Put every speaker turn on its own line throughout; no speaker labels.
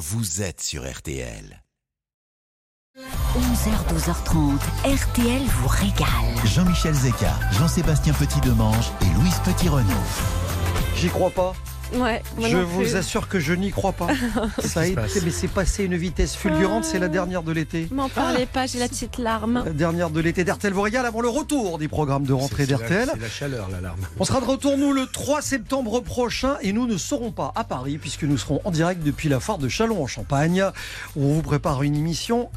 vous êtes sur RTL.
11h, 12h30, RTL vous régale.
Jean-Michel Zeka, Jean-Sébastien Petit-Demange et Louise Petit-Renaud.
J'y crois pas.
Ouais, moi
je
non
vous
plus.
assure que je n'y crois pas. Ça a été, mais c'est passé une vitesse fulgurante. C'est la dernière de l'été.
M'en parlez pas, j'ai la petite larme.
La dernière de l'été d'RTL vous régale avant le retour des programmes de rentrée
c'est la-
d'RTL.
C'est la chaleur, l'alarme.
On sera de retour, nous, le 3 septembre prochain et nous ne serons pas à Paris puisque nous serons en direct depuis la foire de Chalon en Champagne où on vous prépare une émission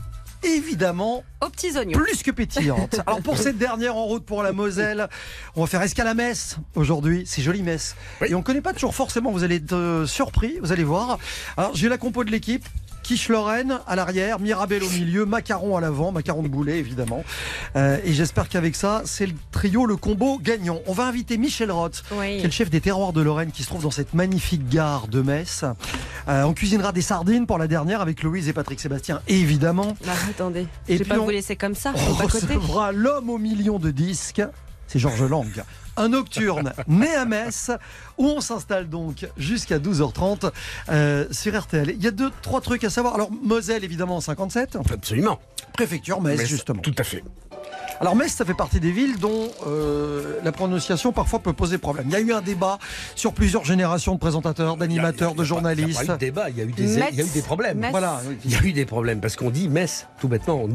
évidemment
Aux petits oignons.
plus que pétillante. Alors pour cette dernière en route pour la Moselle, on va faire escale à Metz aujourd'hui. C'est joli Metz.
Oui.
Et on ne connaît pas toujours forcément, vous allez être euh, surpris, vous allez voir. Alors j'ai la compo de l'équipe. Quiche Lorraine à l'arrière, Mirabel au milieu, Macaron à l'avant, Macaron de boulet évidemment. Euh, et j'espère qu'avec ça, c'est le trio, le combo gagnant. On va inviter Michel Roth,
Oui.
qui est le chef des terroirs de Lorraine, qui se trouve dans cette magnifique gare de Metz. Euh, on cuisinera des sardines pour la dernière avec Louise et Patrick Sébastien, évidemment.
Bah, attendez,
Et
je vais pas
on-
vous laisser comme ça.
On recevra l'homme au million de disques. C'est Georges Lang. Un nocturne né à Metz, où on s'installe donc jusqu'à 12h30 euh, sur RTL. Il y a deux, trois trucs à savoir. Alors, Moselle, évidemment, en 57.
Absolument.
Préfecture Metz,
Mais
justement.
Tout à fait.
Alors, Metz, ça fait partie des villes dont euh, la prononciation parfois peut poser problème. Il y a eu un débat sur plusieurs générations de présentateurs, d'animateurs, de
Il n'y a
journalistes.
eu débat, il y a eu des,
Metz.
il y a eu des problèmes.
Metz.
Voilà.
Il y a eu des problèmes parce qu'on dit Metz, tout bêtement,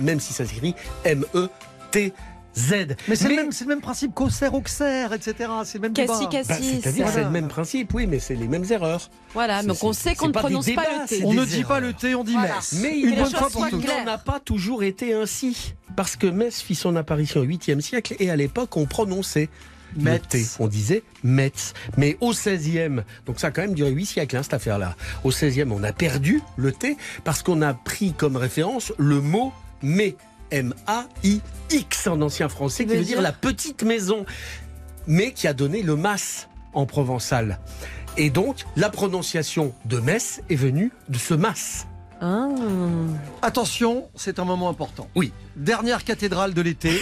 même si ça s'écrit M-E-T-Z.
Mais c'est le, même- c'est le même principe qu'Auxerre, Auxerre, etc. C'est le même débat.
Cassis,
Bah,
cassis.
C'est-à-dire, c'est le même principe, oui, mais c'est les mêmes erreurs.
Voilà, donc on sait qu'on ne prononce pas le T.
On ne dit pas le T, on dit
Voilà.
Metz.
Mais
Une
il
bonne fois pour toutes.
on n'a pas toujours été ainsi. Parce que Metz fit son apparition au 8e siècle et à l'époque, on prononçait le
Metz.
T. On disait Metz. Mais au 16e, donc ça a quand même duré 8 siècles, hein, cette affaire-là. Au 16e, on a perdu le T parce qu'on a pris comme référence le mot mais. M-A-I-X en ancien français, qui
veut
dire la petite maison, mais qui a donné le mas en provençal. Et donc, la prononciation de Metz est venue de ce mas.
Ah.
Attention, c'est un moment important.
Oui.
Dernière cathédrale de l'été.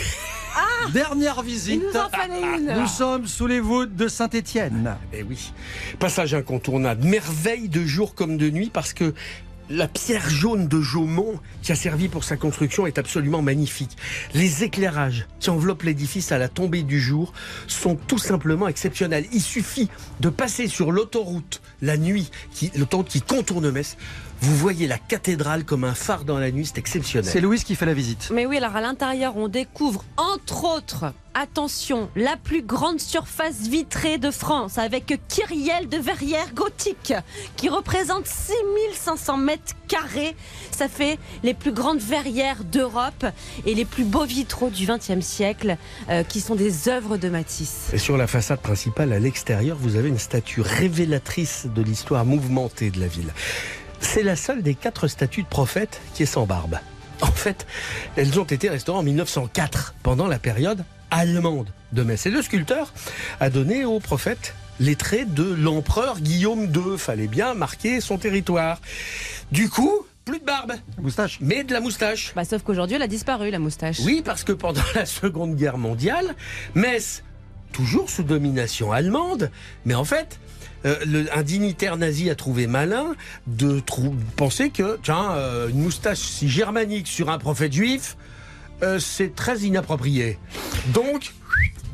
Dernière
Il
visite.
nous en fallait une.
Nous sommes sous les voûtes de Saint-Étienne.
Eh oui. Passage incontournable. Merveille de jour comme de nuit parce que la pierre jaune de Jaumont qui a servi pour sa construction est absolument magnifique. Les éclairages qui enveloppent l'édifice à la tombée du jour sont tout simplement exceptionnels. Il suffit de passer sur l'autoroute la nuit, l'autoroute qui contourne Metz. Vous voyez la cathédrale comme un phare dans la nuit, c'est exceptionnel.
C'est Louise qui fait la visite.
Mais oui, alors à l'intérieur, on découvre entre autres, attention, la plus grande surface vitrée de France avec Kyrielle de verrière gothique qui représente 6500 mètres carrés. Ça fait les plus grandes verrières d'Europe et les plus beaux vitraux du XXe siècle euh, qui sont des œuvres de Matisse.
Et sur la façade principale, à l'extérieur, vous avez une statue révélatrice de l'histoire mouvementée de la ville. C'est la seule des quatre statues de prophètes qui est sans barbe. En fait, elles ont été restaurées en 1904, pendant la période allemande de Metz. Et le sculpteur a donné au prophète les traits de l'empereur Guillaume II. Fallait bien marquer son territoire. Du coup, plus de barbe,
Moustache.
mais de la moustache.
Bah, sauf qu'aujourd'hui, elle a disparu, la moustache.
Oui, parce que pendant la Seconde Guerre mondiale, Metz, toujours sous domination allemande, mais en fait, euh, un dignitaire nazi a trouvé malin de penser que, tiens, euh, une moustache si germanique sur un prophète juif, euh, c'est très inapproprié. Donc,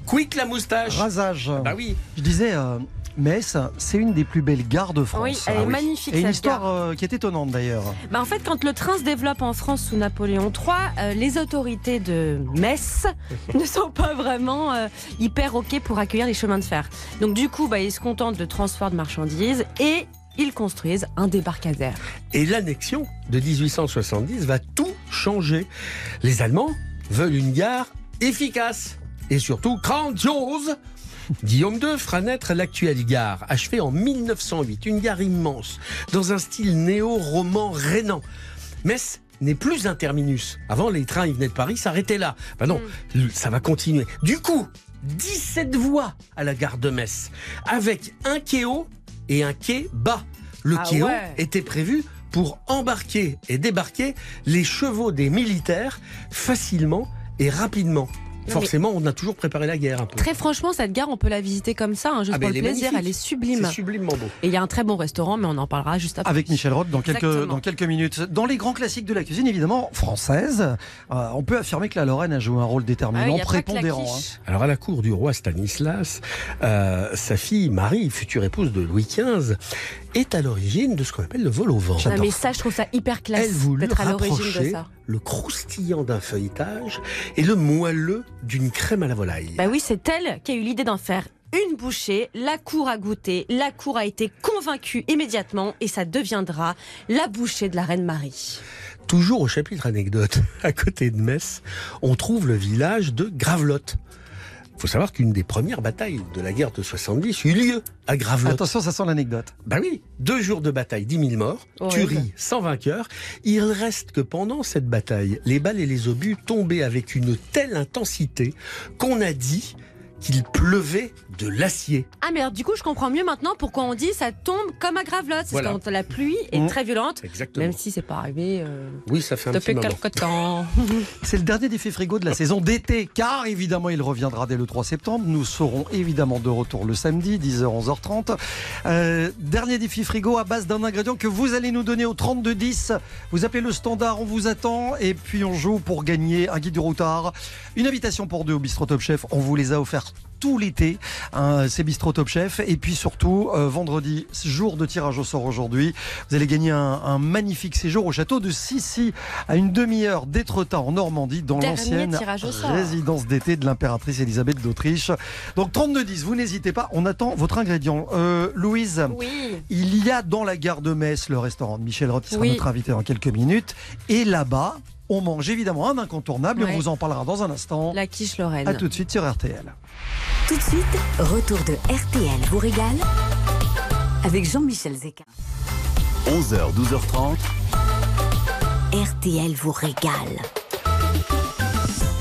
quick la moustache.
Rasage.
Bah oui.
Je disais, euh, Metz, c'est une des plus belles gares de France.
Oui, elle est
Ah oui.
magnifique.
Et une
cette
histoire
gare.
euh, qui est étonnante d'ailleurs.
Bah, en fait, quand le train se développe en France sous Napoléon III, euh, les autorités de Metz ne sont pas vraiment euh, hyper OK pour accueillir les chemins de fer. Donc du coup, bah, ils se contentent de transport de marchandises et ils construisent un débarcadère.
Et l'annexion de 1870 va tout changer. Les Allemands veulent une gare efficace et surtout grandiose. Guillaume II fera naître l'actuelle gare, achevée en 1908, une gare immense, dans un style néo-roman rhénan. Metz n'est plus un terminus. Avant, les trains, ils venaient de Paris, s'arrêtaient là. Ben non, ça va continuer. Du coup, 17 voies à la gare de Metz, avec un quai haut et un quai bas. Le
Ah
quai haut
ouais.
était prévu pour embarquer et débarquer les chevaux des militaires facilement et rapidement. Forcément, on a toujours préparé la guerre un peu.
Très franchement, cette gare, on peut la visiter comme ça, hein, juste
Ah,
pour le
elle est
plaisir. Elle est sublime.
C'est sublimement beau.
Et il y a un très bon restaurant, mais on en parlera juste après.
Avec Michel Roth dans quelques,
Exactement.
dans quelques minutes. Dans les grands classiques de la cuisine, évidemment, française, euh, on peut affirmer que la Lorraine a joué un rôle
Ah,
déterminant,
il y a pas que la
prépondérant. hein.
Alors à la cour du roi Stanislas, euh, sa fille Marie, future épouse de Louis XV, est à l'origine de ce qu'on appelle le vol au vent.
Ah, mais ça, je trouve ça hyper classe
Elle
à l'origine de ça.
Le croustillant d'un feuilletage et le moelleux d'une crème à la volaille.
Bah oui, c'est elle qui a eu l'idée d'en faire une bouchée. La cour a goûté, la cour a été convaincue immédiatement et ça deviendra la bouchée de la reine Marie.
Toujours au chapitre anecdote, à côté de Metz, on trouve le village de Gravelotte. Il faut savoir qu'une des premières batailles de la guerre de 70 eut lieu à Gravelotte.
Attention, ça sent l'anecdote.
Bah oui, deux jours de bataille, 10 000 morts,
Horrible.
tuerie sans vainqueur. Il reste que pendant cette bataille, les balles et les obus tombaient avec une telle intensité qu'on a dit qu'il pleuvait de l'acier.
Ah mais alors, du coup, je comprends mieux maintenant pourquoi on dit ça tombe comme à Gravelotte. C'est
Voilà.
quand la pluie est
Mmh.
très violente,
Exactement.
même si c'est pas arrivé euh,
Oui, ça fait un petit
depuis
moment.
quelque temps.
C'est le dernier défi frigo de la saison d'été, car évidemment il reviendra dès le 3 septembre. Nous serons évidemment de retour le samedi, 10h, 11h30. Euh, dernier défi frigo à base d'un ingrédient que vous allez nous donner au 3210. Vous appelez le standard, on vous attend, et puis on joue pour gagner un guide du routard, une invitation pour deux au Bistro Top Chef. On vous les a offerts tout l'été, hein, ces Bistro Top Chef. Et puis surtout, euh, vendredi, jour de tirage au sort aujourd'hui, vous allez gagner un, un magnifique séjour au château de Sissi, à une demi-heure d'Étretat en Normandie, dans l'ancienne résidence d'été de l'impératrice Elisabeth d'Autriche. Donc 32-10, vous n'hésitez pas, on attend votre ingrédient. Euh, Louise,
Oui.
il y a dans la gare de Metz le restaurant de Michel Roth, qui sera
Oui.
notre invité dans quelques minutes. Et là-bas, on mange évidemment un incontournable et on vous en parlera dans un instant.
La quiche Lorraine.
A tout de suite sur RTL.
Tout de suite, retour de RTL vous régale avec Jean-Michel Zeka.
11h, 12h30.
RTL vous régale.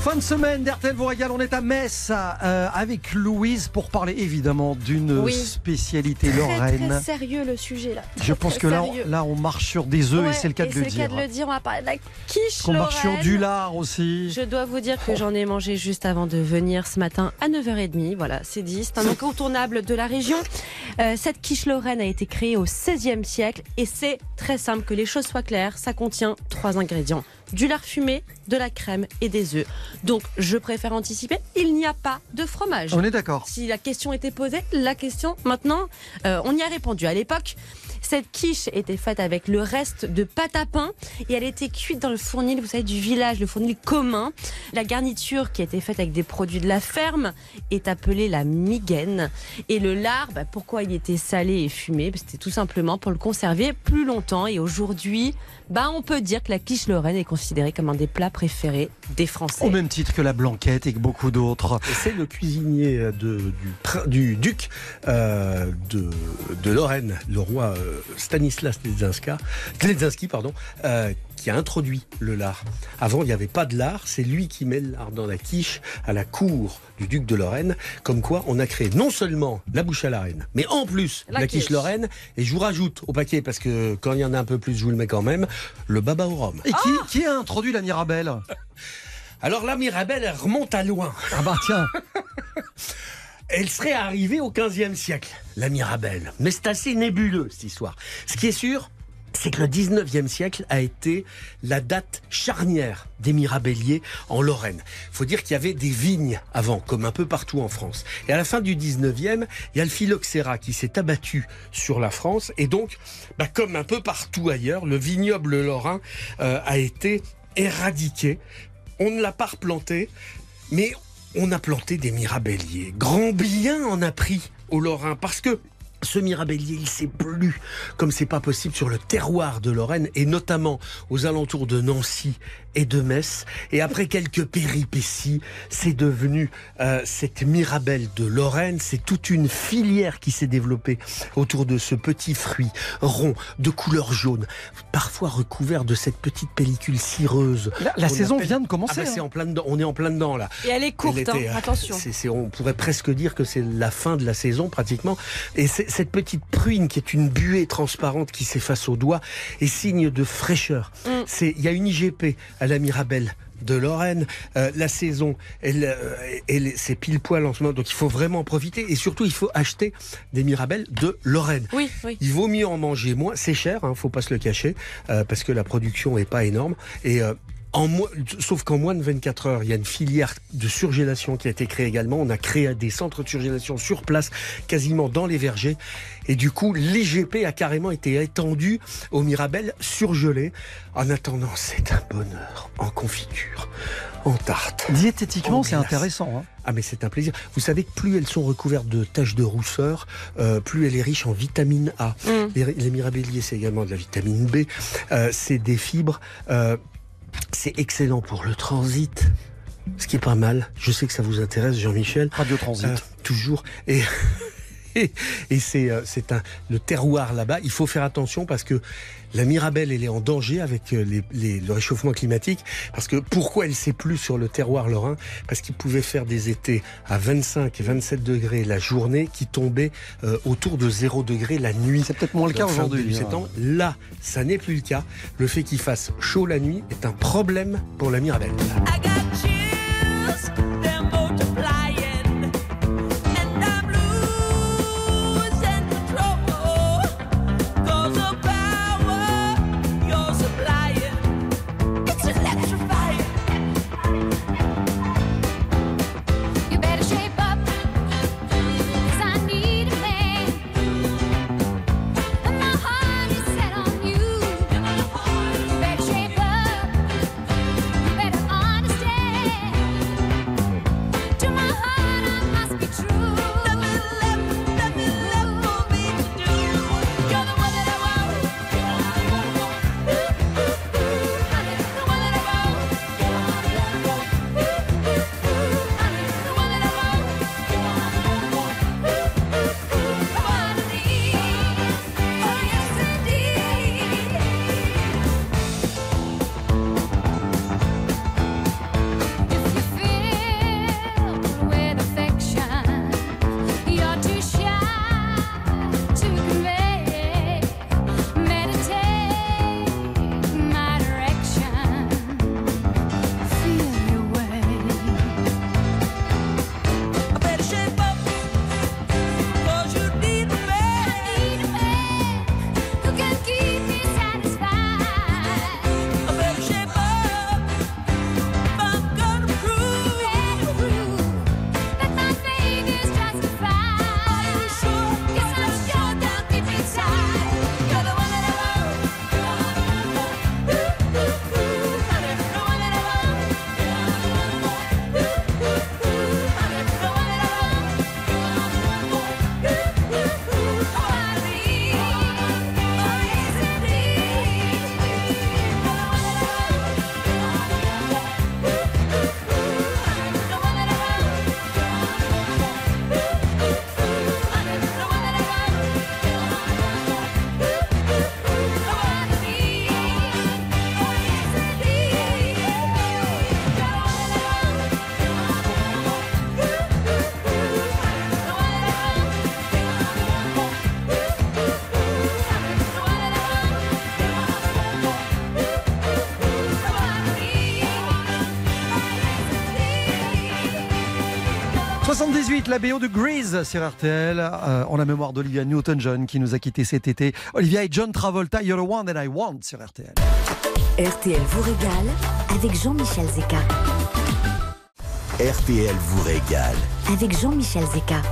Fin de semaine d'RTL vous régale, on est à Metz euh, avec Louise pour parler évidemment d'une
Oui.
spécialité
Très,
Lorraine.
très sérieux le sujet là.
Je pense que là, on- là on marche sur des œufs et c'est le cas de le
c'est le
dire.
cas de le dire. On va parler de la quiche
Qu'on marche sur du lard aussi.
Je dois vous dire que j'en ai mangé juste avant de venir ce matin à 9h30. Voilà, c'est dit. C'est un incontournable de la région. Euh, cette quiche Lorraine a été créée au XVIe siècle et c'est très simple, que les choses soient claires. Ça contient trois ingrédients. Du lard fumé, de la crème et des œufs. Donc, je préfère anticiper, il n'y a pas de fromage.
On est d'accord.
Si la question était posée, la question maintenant, euh, on y a répondu. À l'époque, cette quiche était faite avec le reste de pâte à pain et elle était cuite dans le fournil, vous savez, du village, le fournil commun. La garniture qui était faite avec des produits de la ferme est appelée la migaine. Et le lard, bah, pourquoi il était salé et fumé? Bah, C'était tout simplement pour le conserver plus longtemps. Et aujourd'hui, bah, on peut dire que la quiche lorraine est considérée comme un des plats préférés des Français.
Au même titre que la blanquette et que beaucoup d'autres.
C'est le cuisinier de- du, duc euh, de, de Lorraine, le roi euh, Stanislas Ledzinska, Ledzinski, pardon, euh, qui a introduit le lard. Avant, il n'y avait pas de lard, c'est lui qui met le lard dans la quiche à la cour du duc de Lorraine. Comme quoi, on a créé non seulement la bouche à la reine, mais en plus
La
la, quiche.
quiche.
lorraine. Et je vous rajoute au paquet, parce que quand il y en a un peu plus, je vous le mets quand même, le baba au rhum.
Et qui, qui a introduit la Mirabelle?
Alors la Mirabelle, elle remonte à loin.
Ah bah tiens,
Elle serait arrivée au 15e siècle, la Mirabelle. Mais c'est assez nébuleux, cette histoire. Ce qui est sûr, c'est que le 19e siècle a été la date charnière des mirabelliers en Lorraine. faut dire qu'il y avait des vignes avant, comme un peu partout en France. Et à la fin du 19e, il y a le phylloxéra qui s'est abattu sur la France. Et donc, bah, comme un peu partout ailleurs, le vignoble lorrain euh, a été éradiqué. On ne l'a pas replanté, mais on a planté des mirabelliers. Grand bien en a pris au Lorrain parce que ce mirabellier, il s'est plu comme c'est pas possible sur le terroir de Lorraine et notamment aux alentours de Nancy et de Metz. Et après quelques péripéties, c'est devenu euh, cette mirabelle de Lorraine. C'est toute une filière qui s'est développée autour de ce petit fruit rond de couleur jaune, parfois recouvert de cette petite pellicule cireuse.
la, saison
appelle-
vient de
Ah
commencer.
bah, c'est
hein.
en plein dedans. On est en plein dedans là.
Et elle est courte,
Elle était,
hein,
euh,
attention.
on pourrait presque dire que c'est la fin de la saison pratiquement. Et c'est- cette petite pruine qui est une buée transparente qui s'efface au doigt est signe de fraîcheur.
Mm.
C'est Il y a une IGP à la Mirabelle de Lorraine. Euh, la saison, elle, euh, elle- c'est pile poil en ce moment, donc il faut vraiment en profiter. Et surtout, il faut acheter des Mirabelles de Lorraine.
Oui, oui.
Il vaut mieux en manger moins. C'est cher, hein, faut pas se le cacher, euh, parce que la production est pas énorme. Et euh, en mo- sauf qu'en moins de 24 heures, il y a une filière de surgélation qui a été créée également. On a créé des centres de surgélation sur place, quasiment dans les vergers. Et du coup, l'IGP a carrément été étendu au Mirabelle surgelé. En attendant, c'est un bonheur en confiture, en tarte.
Diététiquement,
En
c'est intéressant. hein.
Ah mais c'est un plaisir. Vous savez que plus elles sont recouvertes de taches de rousseur, euh, plus elle est riche en vitamine A.
Mm.
Les, les mirabelliers, c'est également de la vitamine B. Euh, c'est des fibres. euh, c'est excellent pour le transit. Ce qui est pas mal. Je sais que ça vous intéresse, Jean-Michel.
Radio Transit.
Euh, toujours. Et, et, c'est euh, c'est un le terroir là-bas. Il faut faire attention parce que la Mirabelle, elle est en danger avec euh, les, les- le réchauffement climatique. Parce que pourquoi elle sait plus sur le terroir lorrain Parce qu'il pouvait faire des étés à 25 et 27 degrés la journée qui tombaient euh, autour de 0 degré la nuit.
c'est peut-être moins le cas aujourd'hui. hein.
Là, ça n'est plus le cas. Le fait qu'il fasse chaud la nuit est un problème pour la Mirabelle.
I got
78, la BO de Grease sur RTL, euh, en la mémoire d'Olivia Newton-John qui nous a quittés cet été. Olivia et John Travolta, You're the one that I want sur RTL.
RTL vous régale avec Jean-Michel Zeka.
RTL vous régale.
Avec Jean-Michel Zeka.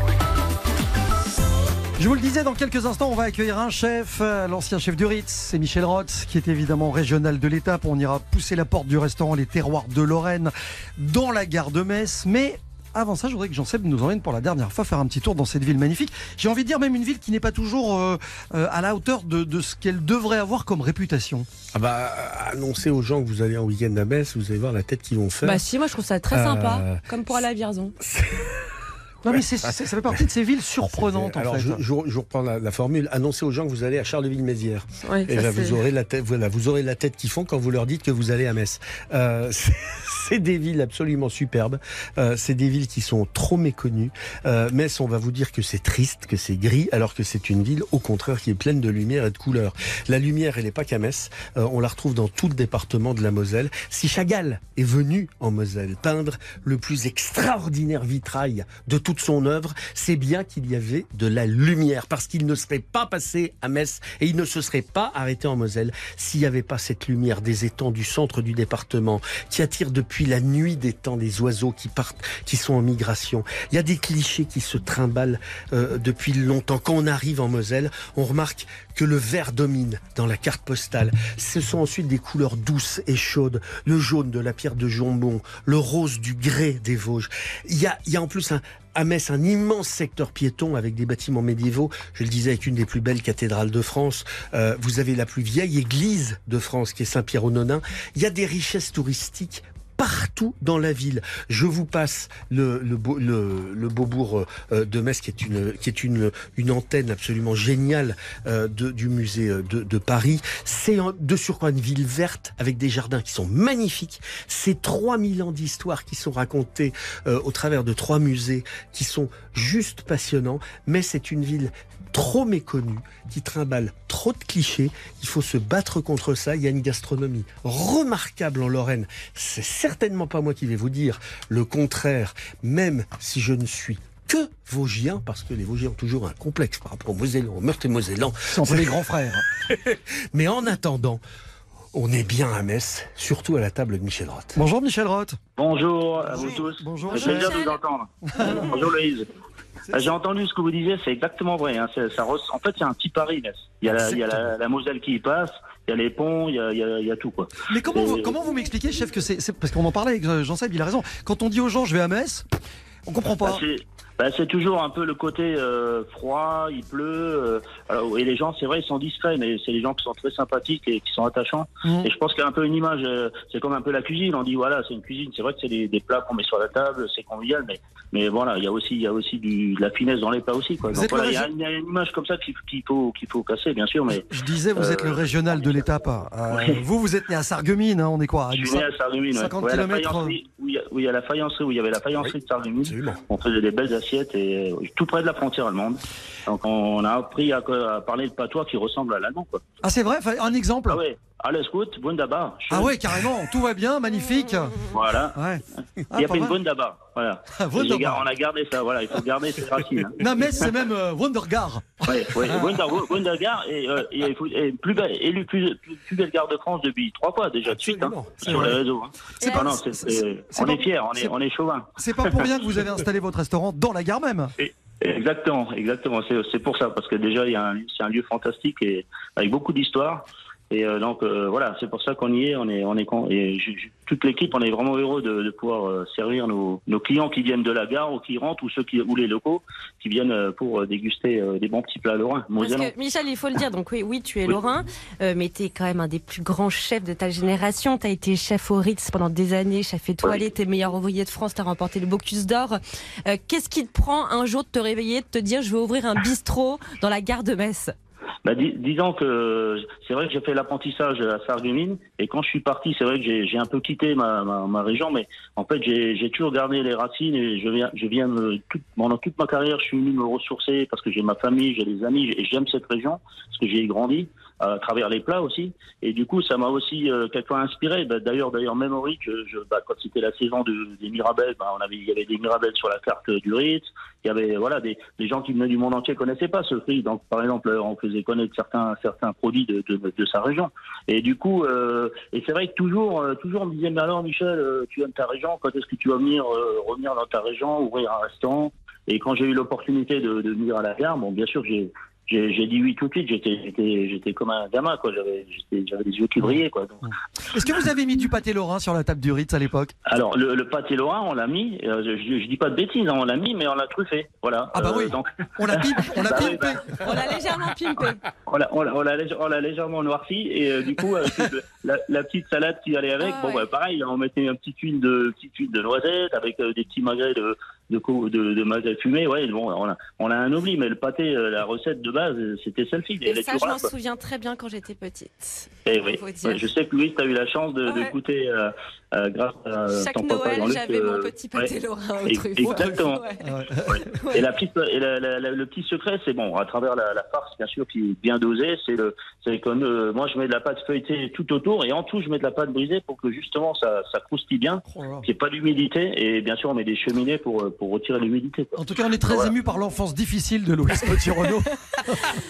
Je vous le disais, dans quelques instants, on va accueillir un chef, euh, l'ancien chef du Ritz, c'est Michel Roth, qui est évidemment régional de l'étape. On ira pousser la porte du restaurant Les Terroirs de Lorraine dans la gare de Metz. Mais avant ça, je voudrais que Jean-Seb nous emmène pour la dernière fois faire un petit tour dans cette ville magnifique. J'ai envie de dire même une ville qui n'est pas toujours euh, euh, à la hauteur de, de ce qu'elle devrait avoir comme réputation.
Ah bah, annoncez aux gens que vous allez en week-end à Metz, vous allez voir la tête qu'ils vont faire.
Bah si, moi je trouve ça très
Euh,
sympa, comme pour aller à Vierzon.
Non, mais ça fait partie de ces villes surprenantes, en
Alors,
fait.
je, je- je reprends la, la formule. Annoncez aux gens que vous allez à Charleville-Mézières.
Ouais,
Et là,
c'est-
vous aurez la tête, voilà, vous aurez la tête qui fond quand vous leur dites que vous allez à Metz. Euh, c'est- des villes absolument superbes. Euh, c'est des villes qui sont trop méconnues. Euh, Metz, on va vous dire que c'est triste, que c'est gris, alors que c'est une ville, au contraire, qui est pleine de lumière et de couleurs. La lumière, elle n'est pas qu'à Metz. On la retrouve dans tout le département de la Moselle. Si Chagall est venu en Moselle peindre le plus extraordinaire vitrail de toute son œuvre, c'est bien qu'il y avait de la lumière, parce qu'il ne serait pas passé à Metz et il ne se serait pas arrêté en Moselle s'il n'y avait pas cette lumière des étangs du centre du département qui attire depuis la nuit des temps des oiseaux qui partent, qui sont en migration. Il y a des clichés qui se trimballent euh, depuis longtemps. Quand on arrive en Moselle, on remarque que le vert domine dans la carte postale. Ce sont ensuite des couleurs douces et chaudes. Le jaune de la pierre de Jambon, le rose du grès des Vosges. Il y a, il y a en plus un, à Metz un immense secteur piéton avec des bâtiments médiévaux. Je le disais avec une des plus belles cathédrales de France. Euh, vous avez la plus vieille église de France qui est Saint-Pierre-aux-Nonains. Il y a des richesses touristiques partout dans la ville. Je vous passe le, le, beau- le, le Beaubourg euh, de Metz, qui est une, qui est une, une antenne absolument géniale euh, de, du musée euh, de, de Paris. C'est de surcroît une ville verte avec des jardins qui sont magnifiques. C'est 3000 ans d'histoire qui sont racontés au travers de trois musées qui sont juste passionnants. Mais c'est une ville trop méconnue, qui trimballe trop de clichés. Il faut se battre contre ça. Il y a une gastronomie remarquable en Lorraine. C'est certainement pas moi qui vais vous dire le contraire, même si je ne suis que Vosgien, parce que les Vosgiens ont toujours un complexe par rapport aux Mosellans, aux Meurthe et Mosellans.
C'est les grands frères.
Mais en attendant, on est bien à Metz, surtout à la table de Michel Roth.
Bonjour Michel Roth.
Bonjour à vous tous.
Bonjour,
C'est plaisir de vous entendre. Bonjour Louise. Euh, J'ai entendu ce que vous disiez, c'est exactement vrai. hein. Ça En fait, c'est un petit Paris. Metz. Il y a, la, il y a la, la Moselle qui y passe, il y a les ponts, il y a, il y a- il y a tout. Quoi.
Mais comment vous,
Et-
comment vous m'expliquez, chef, que c'est. Parce qu'on en parlait avec euh, Jean-Seb, il a raison. Quand on dit aux gens je vais à Metz, on comprend
Bah,
pas.
c'est bah, c'est toujours un peu le côté euh, froid, il pleut. euh, alors, et les gens, c'est vrai, ils sont discrets, mais c'est des gens qui sont très sympathiques et qui sont attachants.
Mhm.
Et je pense qu'il y a un peu une image, euh, c'est comme un peu la cuisine. On dit voilà, c'est une cuisine. C'est vrai que c'est des, des plats qu'on met sur la table, c'est convivial, mais mais voilà, il y a aussi il y a aussi du, de la finesse dans les plats aussi. Quoi. Donc, voilà, il y, a une- il y a une image comme ça qu'il faut qu'il faut casser, bien sûr, mais
Je disais, vous êtes le
Euh,
régional de l'étape. Euh,
oui.
Vous, vous êtes né à Sarreguemines, hein, on est quoi à
je suis né à Sarreguemines, ouais.
50
Ouais, faïencerie, où il y a- la faïencerie, où il y avait la faïencerie de Sarreguemines. On faisait des belles assiettes et euh, tout près de la frontière allemande. Donc on a appris à, à parler le patois qui ressemble à l'allemand. Quoi.
Ah, c'est vrai Un exemple
Ah ouais, alles gut, wunderbar.
Ah ouais, carrément, tout va bien, magnifique.
Voilà.
Ouais.
Il
Ah,
y a
pas
fait une
mal.
wunderbar. Voilà. Et gars, on a gardé ça. Voilà, il faut garder ses racines. hein.
Non, mais c'est même euh, Wondergar.
Ouais, ouais. Wunder, Wundergar et, euh, et, et plus belle, élu plus, plus, plus belle de France depuis trois fois déjà de suite hein, sur les réseaux. Hein.
C'est
Ah
pas-
non, on
pas-
est fiers, on est, on est chauvin.
C'est pas pour rien que vous avez installé votre restaurant dans la gare même.
Exactement, exactement. C'est pour ça, parce que déjà, c'est un lieu fantastique et avec beaucoup d'histoire. Et euh, donc euh, voilà, c'est pour ça qu'on y est. On est, on est et je- je- toute l'équipe, on est vraiment heureux de, de pouvoir euh, servir nos, nos clients qui viennent de la gare ou qui rentrent ou ceux qui ou les locaux qui viennent euh, pour déguster euh, des bons petits plats lorrains,
Parce que, Michel, il faut le dire, donc oui, oui tu es
Oui.
lorrain, euh, mais tu es quand même un des plus grands chefs de ta génération. Tu as été chef au Ritz pendant des années, chef étoilé, t'es meilleur ouvrier de France, tu as remporté le Bocuse d'Or. Euh, Qu'est-ce qui te prend un jour de te réveiller, de te dire je vais ouvrir un bistrot dans la gare de Metz?
Bah, dis- disons que c'est vrai que j'ai fait l'apprentissage à Sarreguemines et quand je suis parti, c'est vrai que j'ai un peu quitté ma, ma, ma région, mais en fait j'ai toujours gardé les racines et je viens, je viens me, toute, pendant toute ma carrière, je suis venu me ressourcer parce que j'ai ma famille, j'ai des amis et j'aime cette région parce que j'y ai grandi à travers les plats aussi et du coup ça m'a aussi euh, quelquefois inspiré. Bah, d'ailleurs, d'ailleurs même au je, je- bah, quand c'était la saison de, des Mirabelles, bah, on avait il y avait des Mirabelles sur la carte du Ritz. Il y avait voilà des, des gens qui venaient du monde entier connaissaient pas ce prix. Donc par exemple, on faisait connaître certains certains produits de, de, de sa région. Et du coup, euh, et c'est vrai que toujours euh, toujours on me disait mais alors Michel, euh, tu aimes ta région, quand est-ce que tu vas venir euh, revenir dans ta région, ouvrir un restaurant? Et quand j'ai eu l'opportunité de, de venir à la gare, bon bien sûr j'ai j'ai dit oui tout de suite. J'étais j'étais j'étais comme un gamin quoi. J'avais j'étais- j'avais des yeux qui brillaient quoi. Donc,
Est-ce que vous avez mis du pâté lorrain sur la table du Ritz à l'époque?
Alors le, le pâté lorrain, on l'a mis. euh, je, je, dis pas de bêtises, hein, on l'a mis, mais on l'a truffé. Voilà.
Ah bah
Euh,
oui.
donc,
On l'a pimpé, on l'a
Bah oui,
pimpé.
On l'a légèrement pimpé.
on l'a on l'a- on l'a lég- on l'a légèrement noirci et euh, du coup la, la petite salade qui allait avec,
Ah
bon
ouais.
bah pareil, on mettait une petite huile de petite huile de noisette avec euh, des petits magrets de de, de, de magret fumé. Ouais, bon, on a, on a un oubli, mais le pâté, euh, la recette de base, euh, c'était celle-ci.
Et ça, je m'en souviens très bien quand j'étais petite.
Eh oui. Ouais, je sais que Louis, tu as eu la chance de, de
Ouais.
goûter euh, euh, grâce à
Chaque
ton papa
Noël, j'avais
euh,
mon petit pâté
ouais.
lorrain au
Et-
truffe.
exactement.
Ouais.
Ouais.
Et, la petite, et la- la- la- le petit secret, c'est bon, à travers la, la farce, bien sûr, qui est bien dosée, c'est le, c'est comme euh, moi, je mets de la pâte feuilletée tout autour, et en tout, je mets de la pâte brisée pour que justement ça, ça croustille bien,
Oh
qu'il n'y ait pas d'humidité, et bien sûr, on met des cheminées pour, euh, pour retirer l'humidité.
En tout cas, on est très
Voilà.
ému par l'enfance difficile de Louis Petit-Renault.